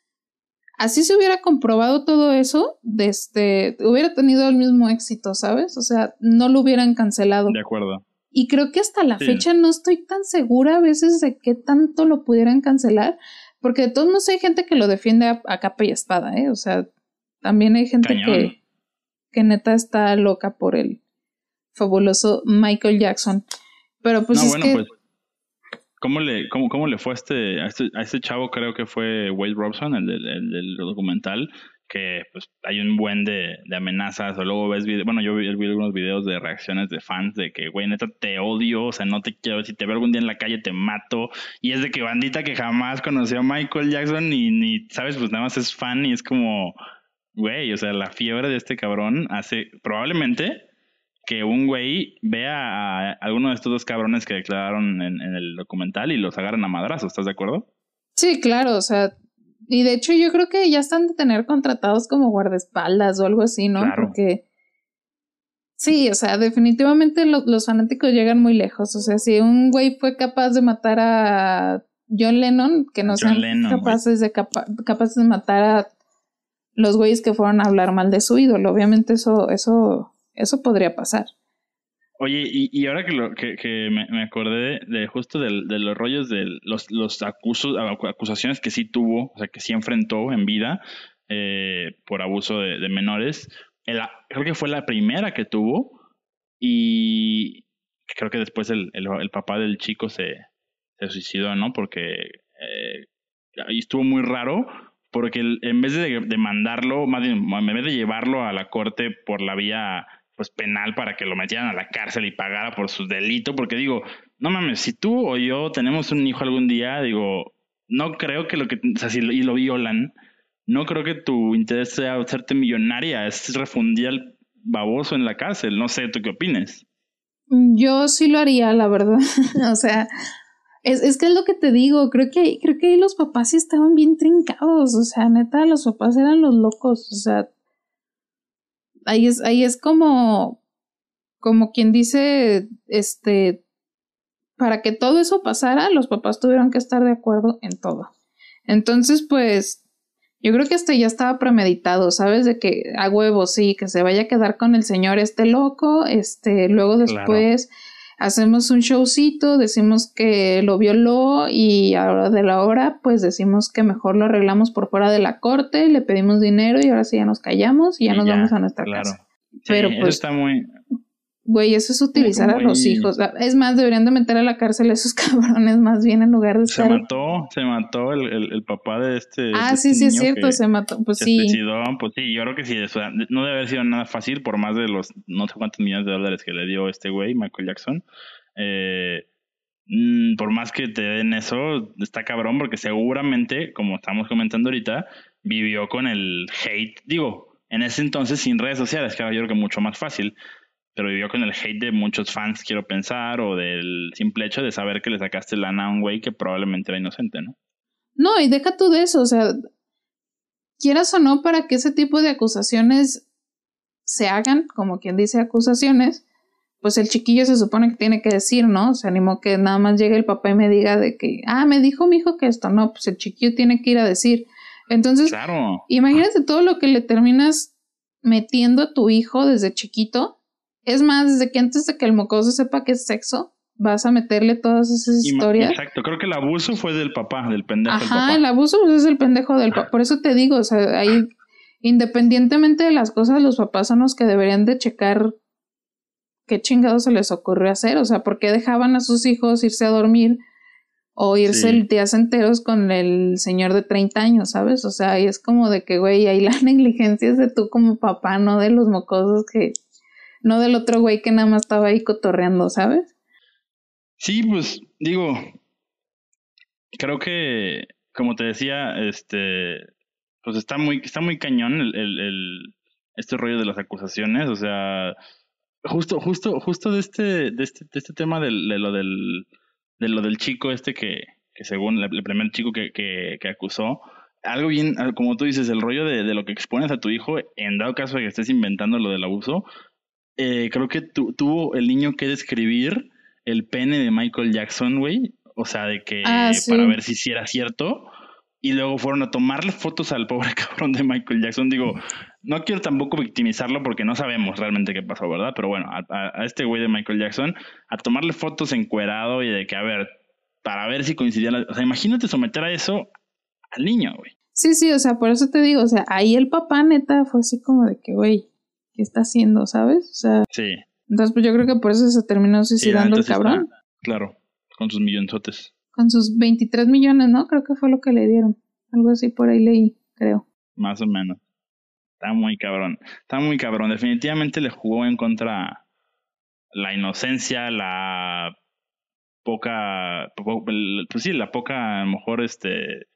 así se hubiera comprobado todo eso, desde, hubiera tenido el mismo éxito, ¿sabes? O sea, no lo hubieran cancelado. De acuerdo. Y creo que hasta la fecha no estoy tan segura a veces de qué tanto lo pudieran cancelar, porque de todos modos hay gente que lo defiende a, capa y espada, ¿eh? O sea, también hay gente que, que neta está loca por el fabuloso Michael Jackson. Pero pues es que... Pues, ¿Cómo le, cómo, cómo le fue a este, a este, a este chavo? Creo que fue Wade Robson, el, del documental, que pues hay un buen de, de amenazas, o luego ves bueno, yo vi, vi, algunos videos de reacciones de fans de que, güey, neta, te odio, o sea, no te quiero, si te veo algún día en la calle te mato, y es de que bandita que jamás conoció a Michael Jackson y ni, sabes, pues nada más es fan y es como, güey, o sea, la fiebre de este cabrón hace, probablemente que un güey vea a alguno de estos dos cabrones que declararon en, el documental y los agarren a madrazos, ¿estás de acuerdo? Sí, claro, o sea, y de hecho yo creo que ya están de tener contratados como guardaespaldas o algo así, ¿no? Porque sí, o sea, definitivamente los fanáticos llegan muy lejos, o sea, si un güey fue capaz de matar a John Lennon, que no sean capaces de, capaces de matar a los güeyes que fueron a hablar mal de su ídolo, obviamente eso, eso eso podría pasar. Oye, y, ahora que, lo, que, me, acordé de, justo de, de, los rollos de los, los acusos, acusaciones que sí tuvo, o sea, que sí enfrentó en vida eh, por abuso de, menores, creo que fue la primera que tuvo y creo que después el, papá del chico se, se, suicidó, ¿no? Porque eh, ahí estuvo muy raro porque en vez de demandarlo, más bien, en vez de llevarlo a la corte por la vía pues penal para que lo metieran a la cárcel y pagara por su delito, porque digo, no mames, si tú o yo tenemos un hijo algún día, digo, no creo que lo que, o sea, si lo, violan, no creo que tu interés sea hacerte millonaria, es refundir al baboso en la cárcel, no sé, ¿tú qué opines? Yo sí lo haría, la verdad, o sea, es, es que es lo que te digo, creo que, creo que ahí los papás sí estaban bien trincados, o sea, neta, los papás eran los locos, o sea, ahí es, ahí es como, como quien dice, este, para que todo eso pasara, los papás tuvieron que estar de acuerdo en todo. Entonces, pues, yo creo que hasta ya estaba premeditado, ¿sabes? De que a huevo, sí, que se vaya a quedar con el señor este loco, este, luego después hacemos un showcito, decimos que lo violó y ahora de la hora pues decimos que mejor lo arreglamos por fuera de la corte, le pedimos dinero y ahora sí ya nos callamos y ya nos vamos a nuestra casa. Pero eso pues, está muy. Güey, eso es utilizar a los hijos. Es más, deberían de meter a la cárcel a esos cabrones más bien en lugar de Se estar... mató, se mató el, el, el papá de este. ah, de sí, este sí, es cierto, se mató. Pues se sí. suicidó. Pues sí, yo creo que sí. o sea, no debe haber sido nada fácil por más de los no sé cuántos millones de dólares que le dio este güey, Michael Jackson. Eh, mm, por más que te den eso, está cabrón porque seguramente, como estamos comentando ahorita, vivió con el hate. Digo, en ese entonces sin redes sociales, que ahora yo creo que mucho más fácil. Pero vivió con el hate de muchos fans, quiero pensar, o del simple hecho de saber que le sacaste lana a un güey que probablemente era inocente, ¿no? No, y deja tú de eso, o sea, quieras o no, para que ese tipo de acusaciones se hagan, como quien dice acusaciones, pues el chiquillo se supone que tiene que decir, ¿no? Se animó que nada más llegue el papá y me diga de que, ah, me dijo mi hijo que esto, no, pues el chiquillo tiene que ir a decir. Entonces, Claro. imagínate todo lo que le terminas metiendo a tu hijo desde chiquito. Es más, desde que antes de que el mocoso sepa que es sexo, vas a meterle todas esas Y historias. Exacto, creo que el abuso fue del papá, del pendejo del Ajá, papá. el abuso pues, es el pendejo del papá. Por eso te digo, o sea, ahí, independientemente de las cosas, los papás son los que deberían de checar qué chingados se les ocurrió hacer. O sea, por qué dejaban a sus hijos irse a dormir o irse Sí. días enteros con el señor de 30 años, ¿sabes? O sea, ahí es como de que, güey, ahí la negligencia es de tú como papá, no de los mocosos que, no del otro güey que nada más estaba ahí cotorreando, ¿sabes? Sí, pues digo, creo que, como te decía, este, pues está muy, está muy cañón el, el, este rollo de las acusaciones, o sea, justo, justo, justo de este, de este, de este tema de lo del, de lo del chico este que, que según el, primer chico que, que, que acusó, algo bien, como tú dices, el rollo de, de lo que expones a tu hijo, en dado caso de que estés inventando lo del abuso, eh, creo que tu- tuvo el niño que describir el pene de Michael Jackson, güey. O sea, de que Ah, sí. para ver si sí era cierto. Y luego fueron a tomarle fotos al pobre cabrón de Michael Jackson. Digo, no quiero tampoco victimizarlo porque no sabemos realmente qué pasó, ¿verdad? Pero bueno, a, a- a este güey de Michael Jackson, a tomarle fotos encuerado y de que, a ver, para ver si coincidía. la- o sea, imagínate someter a eso al niño, güey. Sí, sí, o sea, por eso te digo, o sea, ahí el papá neta fue así como de que, güey, ¿qué está haciendo, sabes? O sea, Sí. entonces pues yo creo que por eso se terminó suicidando el está- cabrón. claro, con sus millonzotes. Con sus 23 millones, ¿no? Creo que fue lo que le dieron. Algo así por ahí leí, creo. Más o menos. Está muy cabrón. Está muy cabrón. Definitivamente le jugó en contra la inocencia, la poca, pues sí, la poca, a lo mejor, este,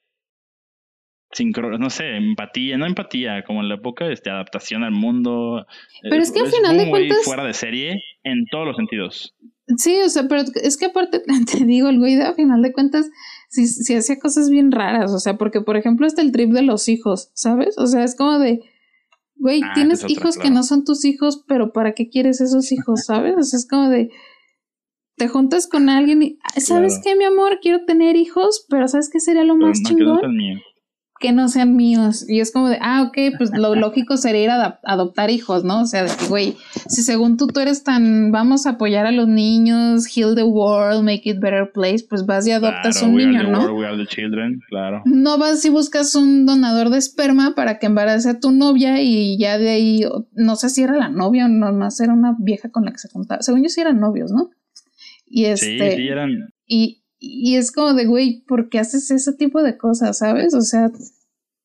sincro, no sé, empatía, no empatía, como la poca, este, adaptación al mundo. Pero es que al final de cuentas- fuera de serie en todos los sentidos. Sí, o sea, pero es que aparte, te digo, el güey de a final de cuentas, sí, sí hacía cosas bien raras, o sea, porque por ejemplo está el trip de los hijos, ¿sabes? O sea, es como de, güey, Ah, tienes otra, hijos que no son tus hijos, pero ¿para qué quieres esos hijos, sabes? O sea, es como de, te juntas con alguien y, ¿sabes Claro. qué, mi amor? Quiero tener hijos, pero ¿sabes qué sería lo Pero más no, no chingón? míos. Que no sean míos. Y es como de, ah, ok, pues lo lógico sería ir a adoptar hijos, ¿no? O sea, de que, güey, si según tú tú eres tan, vamos a apoyar a los niños, heal the world, make it better place, pues vas y adoptas Claro, un we are niño, the ¿no? world, we are the children, claro. No vas y buscas un donador de esperma para que embarace a tu novia y ya de ahí, no sé si era la novia o nomás era una vieja con la que se contaba. Según yo sí eran novios, ¿no? Y Sí, este, sí, eran, y, y es como de, güey, ¿por qué haces ese tipo de cosas, sabes? O sea,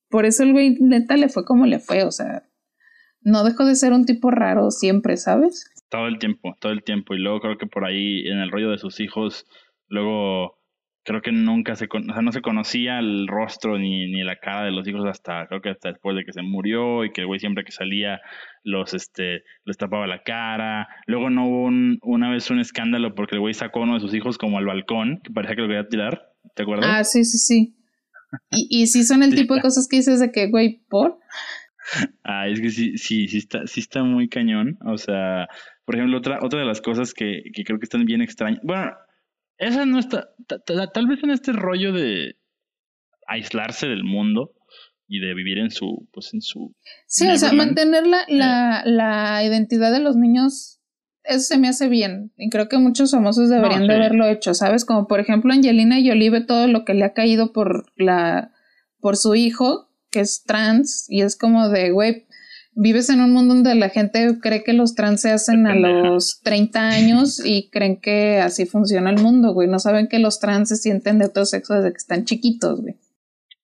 por eso el güey neta le fue como le fue, o sea, no dejó de ser un tipo raro siempre, ¿sabes? Todo el tiempo, todo el tiempo. Y luego creo que por ahí, en el rollo de sus hijos, luego creo que nunca se, o sea, no se conocía el rostro ni, ni la cara de los hijos hasta, creo que hasta después de que se murió y que el güey siempre que salía los, este, les tapaba la cara. Luego no hubo un- una vez un escándalo porque el güey sacó a uno de sus hijos como al balcón, que parecía que lo quería tirar. ¿Te acuerdas? Ah, sí, sí, sí. Y, y sí son el tipo de cosas que dices de que, güey, ¿por? Ah, es que sí, sí, sí está, sí está muy cañón. O sea, por ejemplo, otra, otra de las cosas que, que creo que están bien extrañas. Bueno, esa no está. ta- ta- Tal vez en este rollo de aislarse del mundo y de vivir en su, pues en su. Sí, o sea, mantener la, la, la identidad de los niños, eso se me hace bien. Y creo que muchos famosos deberían No, de haberlo hecho, ¿sabes? Como por ejemplo Angelina Jolie ve todo lo que le ha caído por la, por su hijo, que es trans, y es como de, güey, vives en un mundo donde la gente cree que los trans se hacen a los 30 años y creen que así funciona el mundo, güey. No saben que los trans se sienten de otro sexo desde que están chiquitos, güey.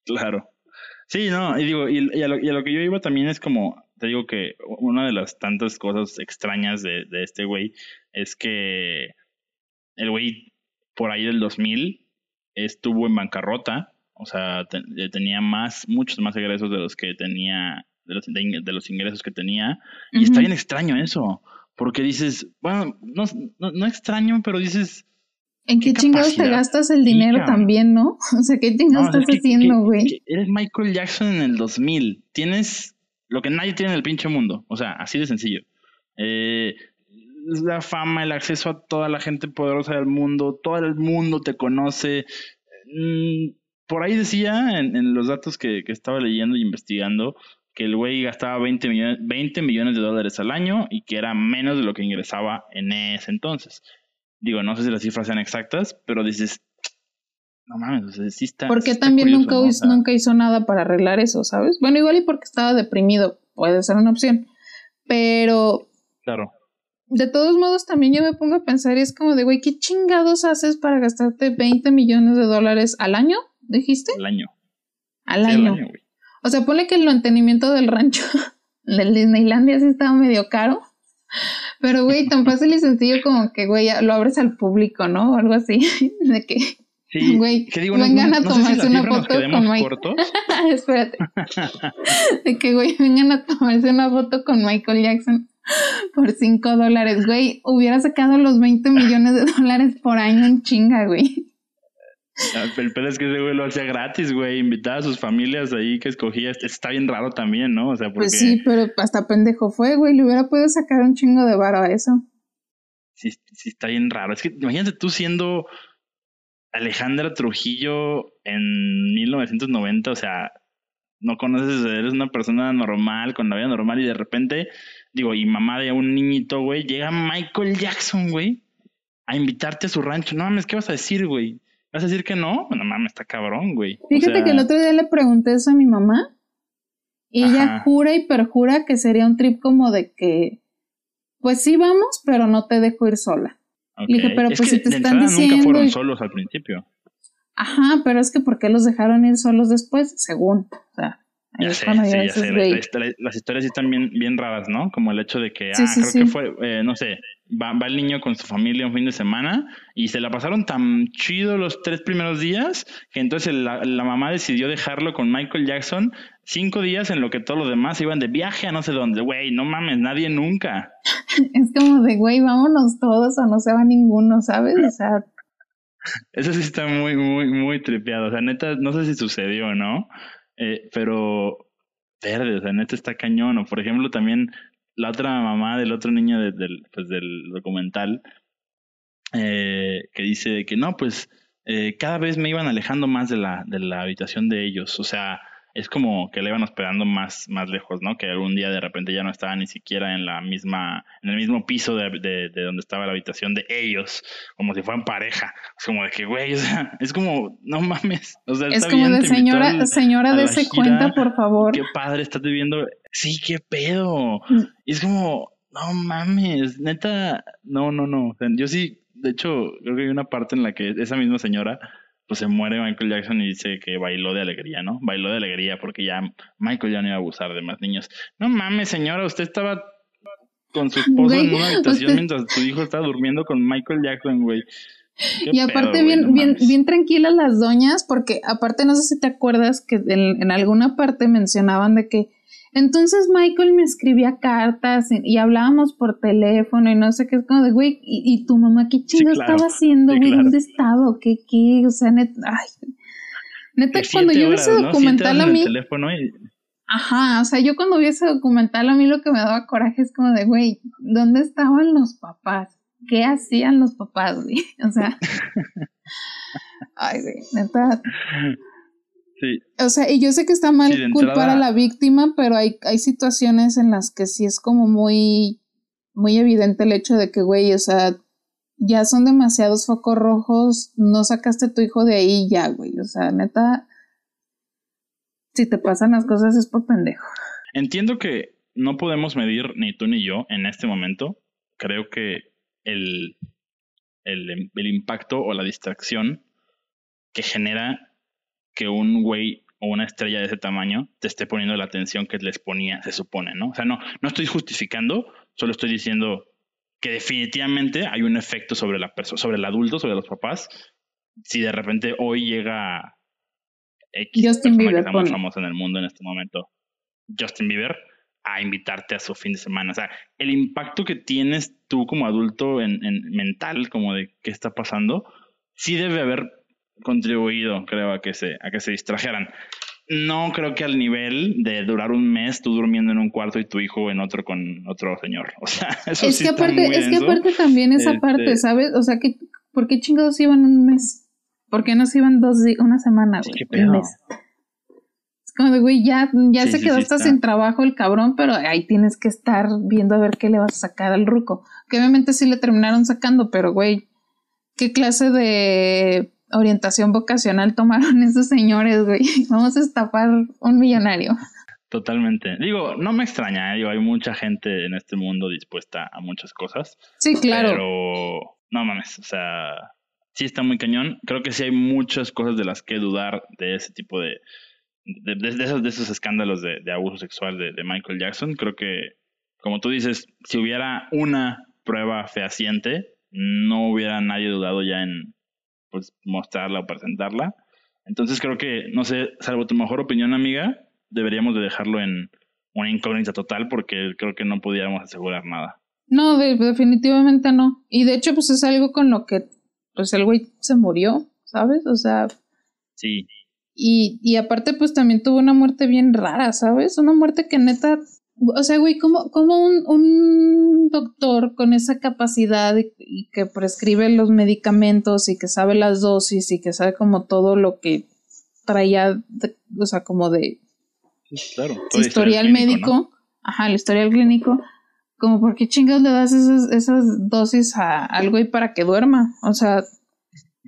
Claro. Sí, no, y digo, y, a lo, que yo iba también es como, te digo que una de las tantas cosas extrañas de, de este güey es que el güey por ahí del 2000 estuvo en bancarrota, o sea, tenía más, muchos más egresos de los que tenía de los, de, los ingresos que tenía. Y está bien extraño eso, porque dices, bueno, no, no, extraño, pero dices... ¿En qué, chingados te gastas el dinero también, no? O sea, ¿qué chingados estás haciendo, güey? Eres Michael Jackson en el 2000. Tienes lo que nadie tiene en el pinche mundo. O sea, así de sencillo. Eh, la fama, el acceso a toda la gente poderosa del mundo, todo el mundo te conoce. Mm, por ahí decía en, los datos que, que, estaba leyendo y investigando que el güey gastaba 20 millones, 20 millones de dólares al año y que era menos de lo que ingresaba en ese entonces. Digo, no sé si las cifras sean exactas, pero dices, no mames, o sí está. Porque también nunca, hizo, nunca hizo nada para arreglar eso, ¿sabes? Bueno, igual y porque estaba deprimido, puede ser una opción. Pero. Claro. De todos modos, también yo me pongo a pensar y es como de, güey, ¿qué chingados haces para gastarte 20 millones de dólares al año? ¿Dijiste? Al año. Al año. O sea, pone que el mantenimiento del rancho del Disneylandia sí estaba medio caro. Pero, güey, tan fácil y sencillo como que, güey, lo abres al público, ¿no? O algo así. De que, sí, güey, vengan a tomarse una foto con Michael. Espérate. de que, güey, vengan a tomarse una foto con Michael Jackson por 5 dólares. Güey, hubiera sacado los 20 millones de dólares por año en chinga, güey. Ah, el pedo es que ese güey lo hacía gratis, güey. Invitaba a sus familias ahí que escogía. Está bien raro también, ¿no? O sea, Pues sí, pero hasta pendejo fue, güey. Le hubiera podido sacar un chingo de varo a eso. Sí, sí, está bien raro. Es que imagínate tú siendo Alejandra Trujillo en 1990, o sea, no conoces, eres una persona normal, con la vida normal y de repente, digo, y mamá de un niñito, güey, llega Michael Jackson, güey, a invitarte a su rancho. No mames, ¿qué vas a decir, güey? ¿Vas a decir que no? No mames, está cabrón, güey. Fíjate que el otro día le pregunté eso a mi mamá. Y ella jura y perjura que sería un trip como de que, pues sí vamos, pero no te dejo ir sola. Y dije, pero pues si te están diciendo. Nunca fueron solos al principio. Ajá, pero es que ¿por qué los dejaron ir solos después? Según. O sea, ya sé, sí, ya sé. las historias sí están bien, bien raras, ¿no? Como el hecho de que, ah, creo que fue, eh, no sé, va, va, el niño con su familia un fin de semana y se la pasaron tan chido los tres primeros días que entonces la, la, mamá decidió dejarlo con Michael Jackson cinco días en lo que todos los demás iban de viaje a no sé dónde. Güey, no mames, nadie nunca. es como de, güey, vámonos todos o no se va ninguno, ¿sabes? O sea... Eso sí está muy, muy, muy tripeado. O sea, neta, no sé si sucedió, ¿no? Eh, pero verde, o sea, neta está cañón. O por ejemplo, también la otra mamá del otro niño del, pues, del documental eh, que dice que no, pues eh, cada vez me iban alejando más de la, de la habitación de ellos. O sea, es como que le iban esperando más, más lejos, ¿no? Que algún día de repente ya no estaba ni siquiera en la misma, en el mismo piso de, de, donde estaba la habitación de ellos, como si fueran pareja. Es como de que, güey, o sea, es como, no mames. O sea, es como de señora, señora, de ese cuenta, por favor. Qué padre, estás viviendo. Sí, qué pedo. Mm. Y es como, no mames, neta, no, no, no. yo sí, de hecho, creo que hay una parte en la que esa misma señora pues se muere Michael Jackson y dice que bailó de alegría, ¿no? Bailó de alegría porque ya Michael ya no iba a abusar de más niños. No mames, señora, usted estaba con su esposo en una habitación mientras su hijo estaba durmiendo con Michael Jackson, güey. Y aparte bien, bien, bien tranquilas las doñas, porque aparte no sé si te acuerdas que en alguna parte mencionaban de que entonces Michael me escribía cartas y, hablábamos por teléfono y no sé qué, es como de, güey, y, tu mamá qué chido estaba haciendo, güey, ¿dónde estaba? ¿Qué, qué? O sea, neta, ay. Neta, cuando yo vi ese documental a mí... Ajá, o sea, yo cuando vi ese documental a mí lo que me daba coraje es como de, güey, ¿dónde estaban los papás? ¿Qué hacían los papás, güey? O sea... ay, güey, neta... O sea, y yo sé que está mal culpar a la víctima, pero hay, hay situaciones en las que sí es como muy, muy evidente el hecho de que, güey, o sea, ya son demasiados focos rojos, no sacaste a tu hijo de ahí ya, güey. O sea, neta, si te pasan las cosas es por pendejo. Entiendo que no podemos medir, ni tú ni yo, en este momento, creo que el, el, el impacto o la distracción que genera que un güey o una estrella de ese tamaño te esté poniendo la atención que les ponía, se supone, ¿no? O sea, no, no estoy justificando, solo estoy diciendo que definitivamente hay un efecto sobre la persona, sobre el adulto, sobre los papás. Si de repente hoy llega X Justin Bieber, que está muy famosa en el mundo en este momento, Justin Bieber, a invitarte a su fin de semana. O sea, el impacto que tienes tú como adulto en, en mental, como de qué está pasando, sí debe haber contribuido, creo, a que se, a que se distrajeran. No creo que al nivel de durar un mes tú durmiendo en un cuarto y tu hijo en otro con otro señor. O sea, eso es sí que aparte, Es que aparte también esa parte, este ¿sabes? O sea, que, ¿por qué chingados iban un mes? ¿Por qué no se iban dos días, una semana, güey? un mes. Es como de, güey, ya, ya se quedó hasta sin trabajo el cabrón, pero ahí tienes que estar viendo a ver qué le vas a sacar al ruco. Que obviamente sí le terminaron sacando, pero güey, ¿qué clase de orientación vocacional tomaron esos señores, güey. Vamos a estafar un millonario. Totalmente. Digo, no me extraña, ¿eh? digo, hay mucha gente en este mundo dispuesta a muchas cosas. Sí, claro. Pero no mames, o sea, sí está muy cañón. Creo que sí hay muchas cosas de las que dudar de ese tipo de, de, de, esos, de esos escándalos de, de abuso sexual de, de Michael Jackson. Creo que, como tú dices, si hubiera una prueba fehaciente, no hubiera nadie dudado ya en, pues mostrarla o presentarla. Entonces creo que, no sé, salvo tu mejor opinión, amiga, deberíamos de dejarlo en una incógnita total porque creo que no pudiéramos asegurar nada. No, definitivamente no. Y de hecho, pues es algo con lo que, pues el güey se murió, ¿sabes? O sea... Sí. Y, y aparte, pues también tuvo una muerte bien rara, ¿sabes? Una muerte que neta o sea, güey, ¿cómo, un, un, doctor con esa capacidad y, que prescribe los medicamentos y que sabe las dosis y que sabe como todo lo que traía, o sea, como de claro, historial médico, ajá, el historial clínico, como por qué chingados le das esas, esas dosis a al güey para que duerma? O sea,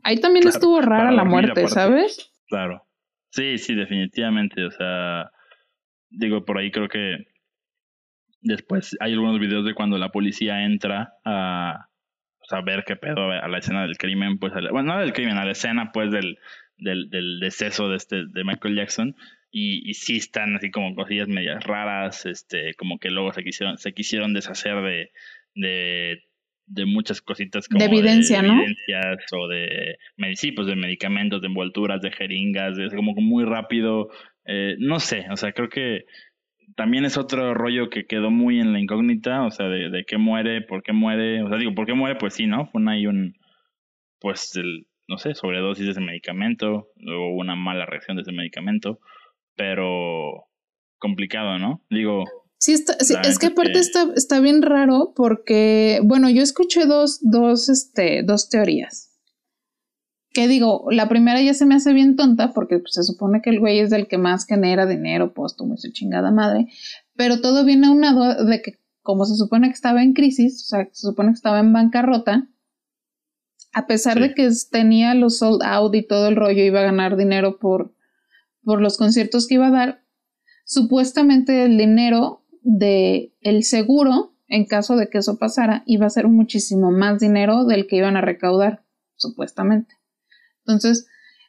ahí también estuvo rara la muerte, ¿sabes? Claro. Sí, sí, definitivamente. O sea, digo, por ahí creo que Después hay algunos videos de cuando la policía entra a, pues, ver qué pedo a la escena del crimen, pues, bueno, no del crimen, a la escena, pues, del, del, del deceso de, este, de Michael Jackson. Y, y sí están así como cosillas medias raras, este, como que luego se quisieron, se quisieron deshacer de, de, de muchas cositas como de evidencia, de ¿no? Evidencias o de, sí, pues de medicamentos, de envolturas, de jeringas, es como muy rápido. Eh, no sé, o sea, creo que también es otro rollo que quedó muy en la incógnita, o sea, de, de qué muere, por qué muere, o sea, digo, ¿por qué muere? Pues sí, ¿no? Fue ahí un, pues, el, no sé, sobredosis de ese medicamento, luego una mala reacción de ese medicamento, pero complicado, ¿no? Digo... Sí, está, es que aparte Está, está bien raro porque, bueno, yo escuché dos, dos, este, dos teorías que digo, la primera ya se me hace bien tonta porque pues, se supone que el güey es el que más genera dinero póstumo y su chingada madre, pero todo viene aunado de que como se supone que estaba en crisis, o sea, se supone que estaba en bancarrota, a pesar de que tenía los sold out y todo el rollo, iba a ganar dinero por, por los conciertos que iba a dar, supuestamente el dinero de el seguro, en caso de que eso pasara, iba a ser muchísimo más dinero del que iban a recaudar, supuestamente. Entonces,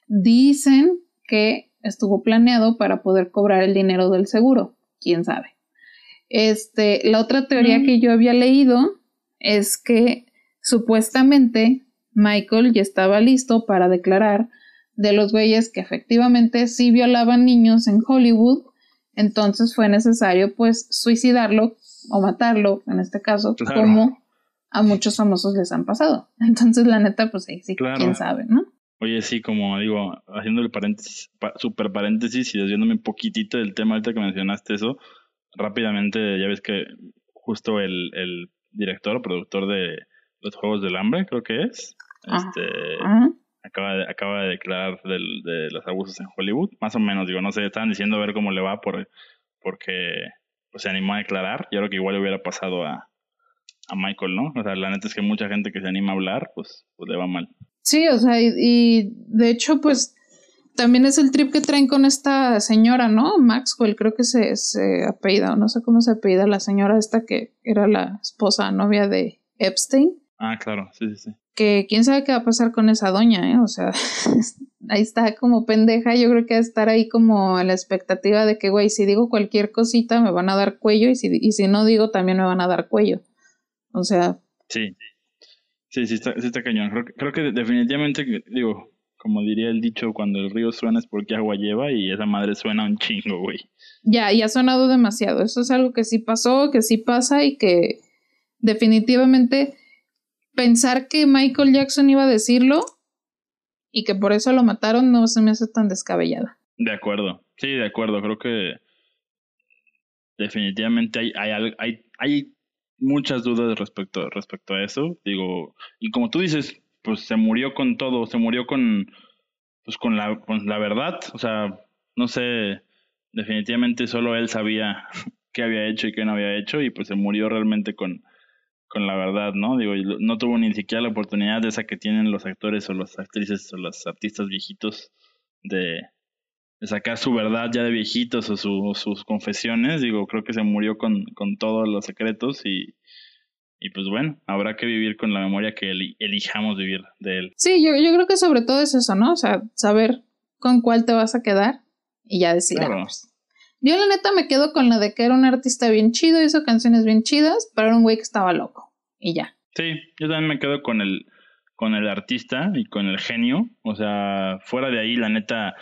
dicen que estuvo planeado para poder cobrar el dinero del seguro, quién sabe. Este, la otra teoría que yo había leído es que supuestamente Michael ya estaba listo para declarar de los güeyes que efectivamente sí violaban niños en Hollywood, entonces fue necesario pues suicidarlo o matarlo, en este caso, como a muchos famosos les han pasado. Entonces, la neta, pues sí, sí, quién sabe, ¿no? Oye, sí, como digo, haciendo el paréntesis, super paréntesis y desviándome un poquitito del tema ahorita que mencionaste eso, rápidamente ya ves que justo el, el director o productor de los Juegos del Hambre, creo que es, este, acaba de, acaba de declarar del, de los abusos en Hollywood, más o menos, digo, no sé, estaban diciendo a ver cómo le va por, porque pues, se animó a declarar, yo creo que igual hubiera pasado a, a Michael, ¿no? O sea, la neta es que mucha gente que se anima a hablar, pues, pues le va mal. Sí, o sea, y, de hecho, pues también es el trip que traen con esta señora, ¿no? Maxwell, creo que se, se apellida, no sé cómo se apellida la señora esta que era la esposa, novia de Epstein. Ah, claro, sí, sí, sí. Que quién sabe qué va a pasar con esa doña, ¿eh? O sea, ahí está como pendeja. Yo creo que va a estar ahí como a la expectativa de que, güey, si digo cualquier cosita me van a dar cuello y si, y si no digo también me van a dar cuello. O sea. Sí. Sí, sí está, sí está cañón. Creo, creo que definitivamente, digo, como diría el dicho, cuando el río suena es porque agua lleva y esa madre suena un chingo, güey. Ya, y ha sonado demasiado. Eso es algo que sí pasó, que sí pasa y que definitivamente pensar que Michael Jackson iba a decirlo y que por eso lo mataron no se me hace tan descabellada. De acuerdo, sí, de acuerdo. Creo que definitivamente hay, hay, hay, hay muchas dudas respecto, respecto a eso. Digo, y como tú dices, pues se murió con todo, se murió con, pues con la, con la verdad. O sea, no sé, definitivamente solo él sabía qué había hecho y qué no había hecho y pues se murió realmente con, con la verdad, ¿no? Digo, no tuvo ni siquiera la oportunidad de esa que tienen los actores o las actrices o los artistas viejitos de sacar su verdad ya de viejitos o sus confesiones. Digo, creo que se murió con, con todos los secretos y, y pues bueno, habrá que vivir con la memoria que elijamos vivir de él. Sí, yo, yo creo que sobre todo es eso, ¿no? O sea, saber con cuál te vas a quedar y ya decir, ah, pues, yo la neta me quedo con la de que era un artista bien chido, hizo canciones bien chidas, pero era un güey que estaba loco. Y ya. Sí, yo también me quedo con el, con el artista y con el genio. O sea, fuera de ahí, la neta,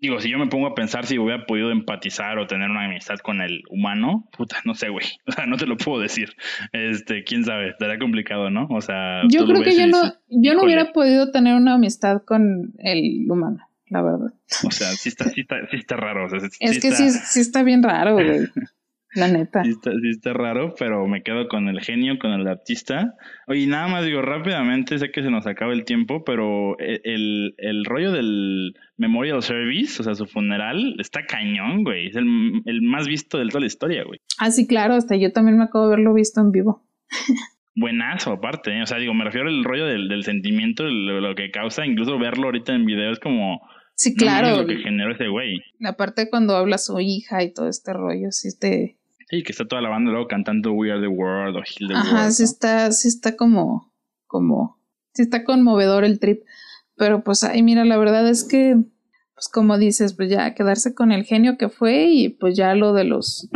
digo, si yo me pongo a pensar si hubiera podido empatizar o tener una amistad con el humano, puta, no sé, güey. O sea, no te lo puedo decir. Este, quién sabe, estaría complicado, ¿no? O sea, yo creo que yo no, yo no hubiera podido tener una amistad con el humano la verdad. O sea, sí está, sí está, sí está raro. es que sí, sí está bien raro, güey. La neta. Sí está, sí está, raro, pero me quedo con el genio, con el artista. Oye, nada más digo rápidamente, sé que se nos acaba el tiempo, pero e, el, el rollo del Memorial Service, o sea, su funeral, está cañón, güey. Es el, el más visto de toda la historia, güey. Ah, sí, claro, hasta yo también me acabo de verlo visto en vivo. buenazo aparte, ¿eh? o sea, digo, me refiero al rollo del, del sentimiento, lo, lo, que causa, incluso verlo ahorita en video es como, Sí, claro. lo que generó ese güey. Aparte cuando habla su hija y todo este rollo, sí este... Sí, que está toda la banda luego cantando We Are the World o Heal the Ajá, World. sí está, sí está como, como, sí está conmovedor el trip. Pero pues, ay, mira, la verdad es que, pues como dices, pues ya quedarse con el genio que fue y pues ya lo de los,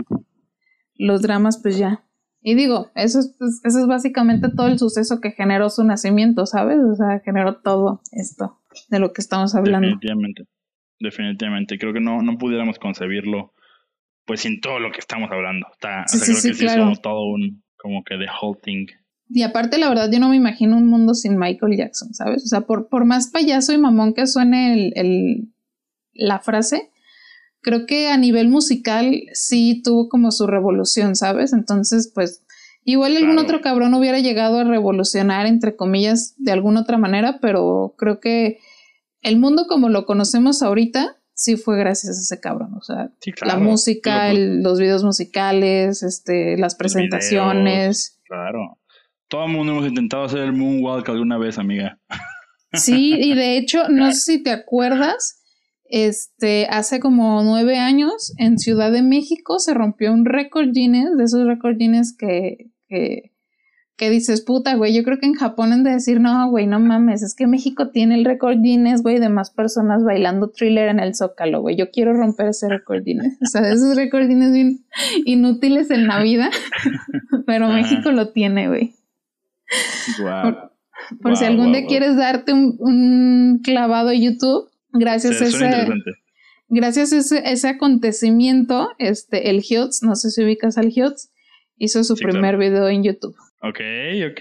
los dramas, pues ya. Y digo, eso es, pues, eso es básicamente todo el suceso que generó su nacimiento, ¿sabes? O sea, generó todo esto de lo que estamos hablando. Definitivamente, definitivamente. Creo que no, no pudiéramos concebirlo pues sin todo lo que estamos hablando. Está, sí, o sea, sí, creo sí, que claro. sí somos todo un, como que the whole thing. Y aparte, la verdad, yo no me imagino un mundo sin Michael Jackson, ¿sabes? O sea, por, por más payaso y mamón que suene el, el, la frase, creo que a nivel musical sí tuvo como su revolución, ¿sabes? Entonces, pues, igual algún Claro. otro cabrón hubiera llegado a revolucionar, entre comillas, de alguna otra manera, pero creo que el mundo como lo conocemos ahorita sí fue gracias a ese cabrón. O sea, Sí, la música, pues, el- los videos musicales, este, las presentaciones. Claro. Todo el mundo hemos intentado hacer el moonwalk alguna vez, amiga. Sí, y de hecho, no sé si te acuerdas, este, hace como nueve años en Ciudad de México se rompió un récord Guinness, de esos récord Guinness que, que, que dices, puta, güey, yo creo que en Japón han de decir, no, güey, no mames, es que México tiene el récord Guinness, güey, de más personas bailando thriller en el Zócalo, güey, yo quiero romper ese récord Guinness, o sea, esos récord Guinness bien inútiles en la vida, pero. México lo tiene, güey. Guau. Por si algún día quieres darte un, un clavado a YouTube, gracias a ese, gracias a ese, ese acontecimiento, este, el Hiots, no sé si ubicas al Hiots, hizo su Sí, primer video en YouTube. Ok, ok,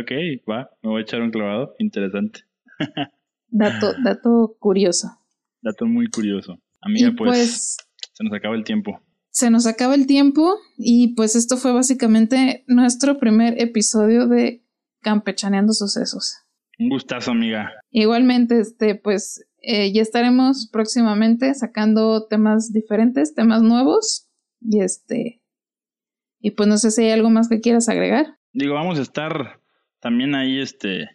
ok. Va, me voy a echar un clavado. Interesante. Dato, dato curioso. Dato muy curioso. Amiga, pues, pues se nos acaba el tiempo. se nos acaba el tiempo y pues esto fue básicamente nuestro primer episodio de Campechaneando Sucesos. Un gustazo, amiga. Igualmente, este, pues eh, ya estaremos próximamente sacando temas diferentes, temas nuevos. Y este. Y pues no sé si hay algo más que quieras agregar. Digo, vamos a estar también ahí, este,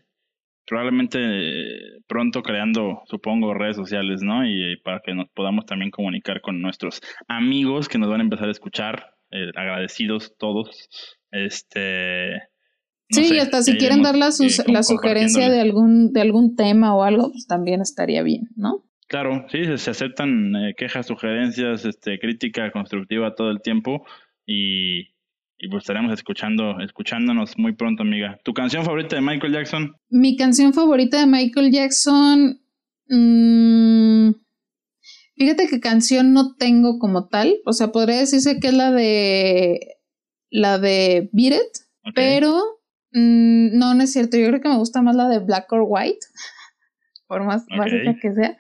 probablemente eh, pronto creando, supongo, redes sociales, ¿no? Y, para que nos podamos también comunicar con nuestros amigos que nos van a empezar a escuchar, eh, agradecidos todos. Este. sí, hasta si quieren dar la, la sugerencia de algún, de algún tema o algo, pues también estaría bien, ¿no? Claro, sí, se, aceptan eh, quejas, sugerencias, este, crítica constructiva todo el tiempo y, y pues estaremos escuchando, escuchándonos muy pronto, amiga. ¿Tu canción favorita de Michael Jackson? Mi canción favorita de Michael Jackson. Mmm, fíjate que canción no tengo como tal. O sea, podría decirse que es la de. La de Beat It. Pero. Mm, no, no es cierto. Yo creo que me gusta más la de Black or White. Por más básica que sea.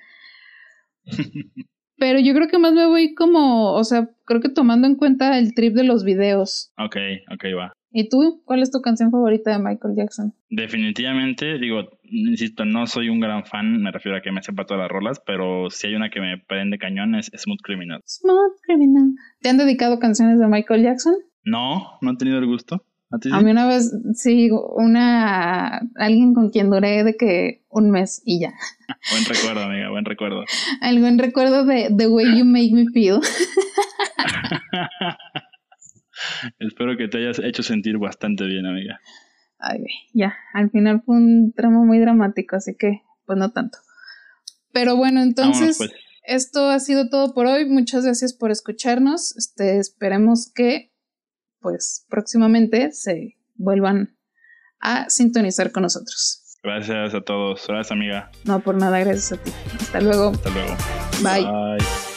Pero yo creo que más me voy como, o sea, creo que tomando en cuenta el trip de los videos. Ok, ok, va. ¿Y tú? ¿Cuál es tu canción favorita de Michael Jackson? Definitivamente, digo, insisto, no soy un gran fan, me refiero a que me sepa todas las rolas, pero si hay una que me prende cañón es Smooth Criminal. Smooth Criminal. ¿Te han dedicado canciones de Michael Jackson? No, no he tenido el gusto. ¿A, mí una vez, sí, una, alguien con quien duré de que un mes y ya. buen recuerdo, amiga, buen recuerdo. El buen recuerdo de The Way You Make Me Feel. Espero que te hayas hecho sentir bastante bien, amiga. Ay, ya, al final fue un tramo muy dramático, así que, pues no tanto. Pero bueno, entonces, pues. esto ha sido todo por hoy. Muchas gracias por escucharnos. Este, esperemos que pues próximamente se vuelvan a sintonizar con nosotros. Gracias a todos. Gracias, amiga. No, por nada, gracias a ti. Hasta luego. Hasta luego. Bye. Bye.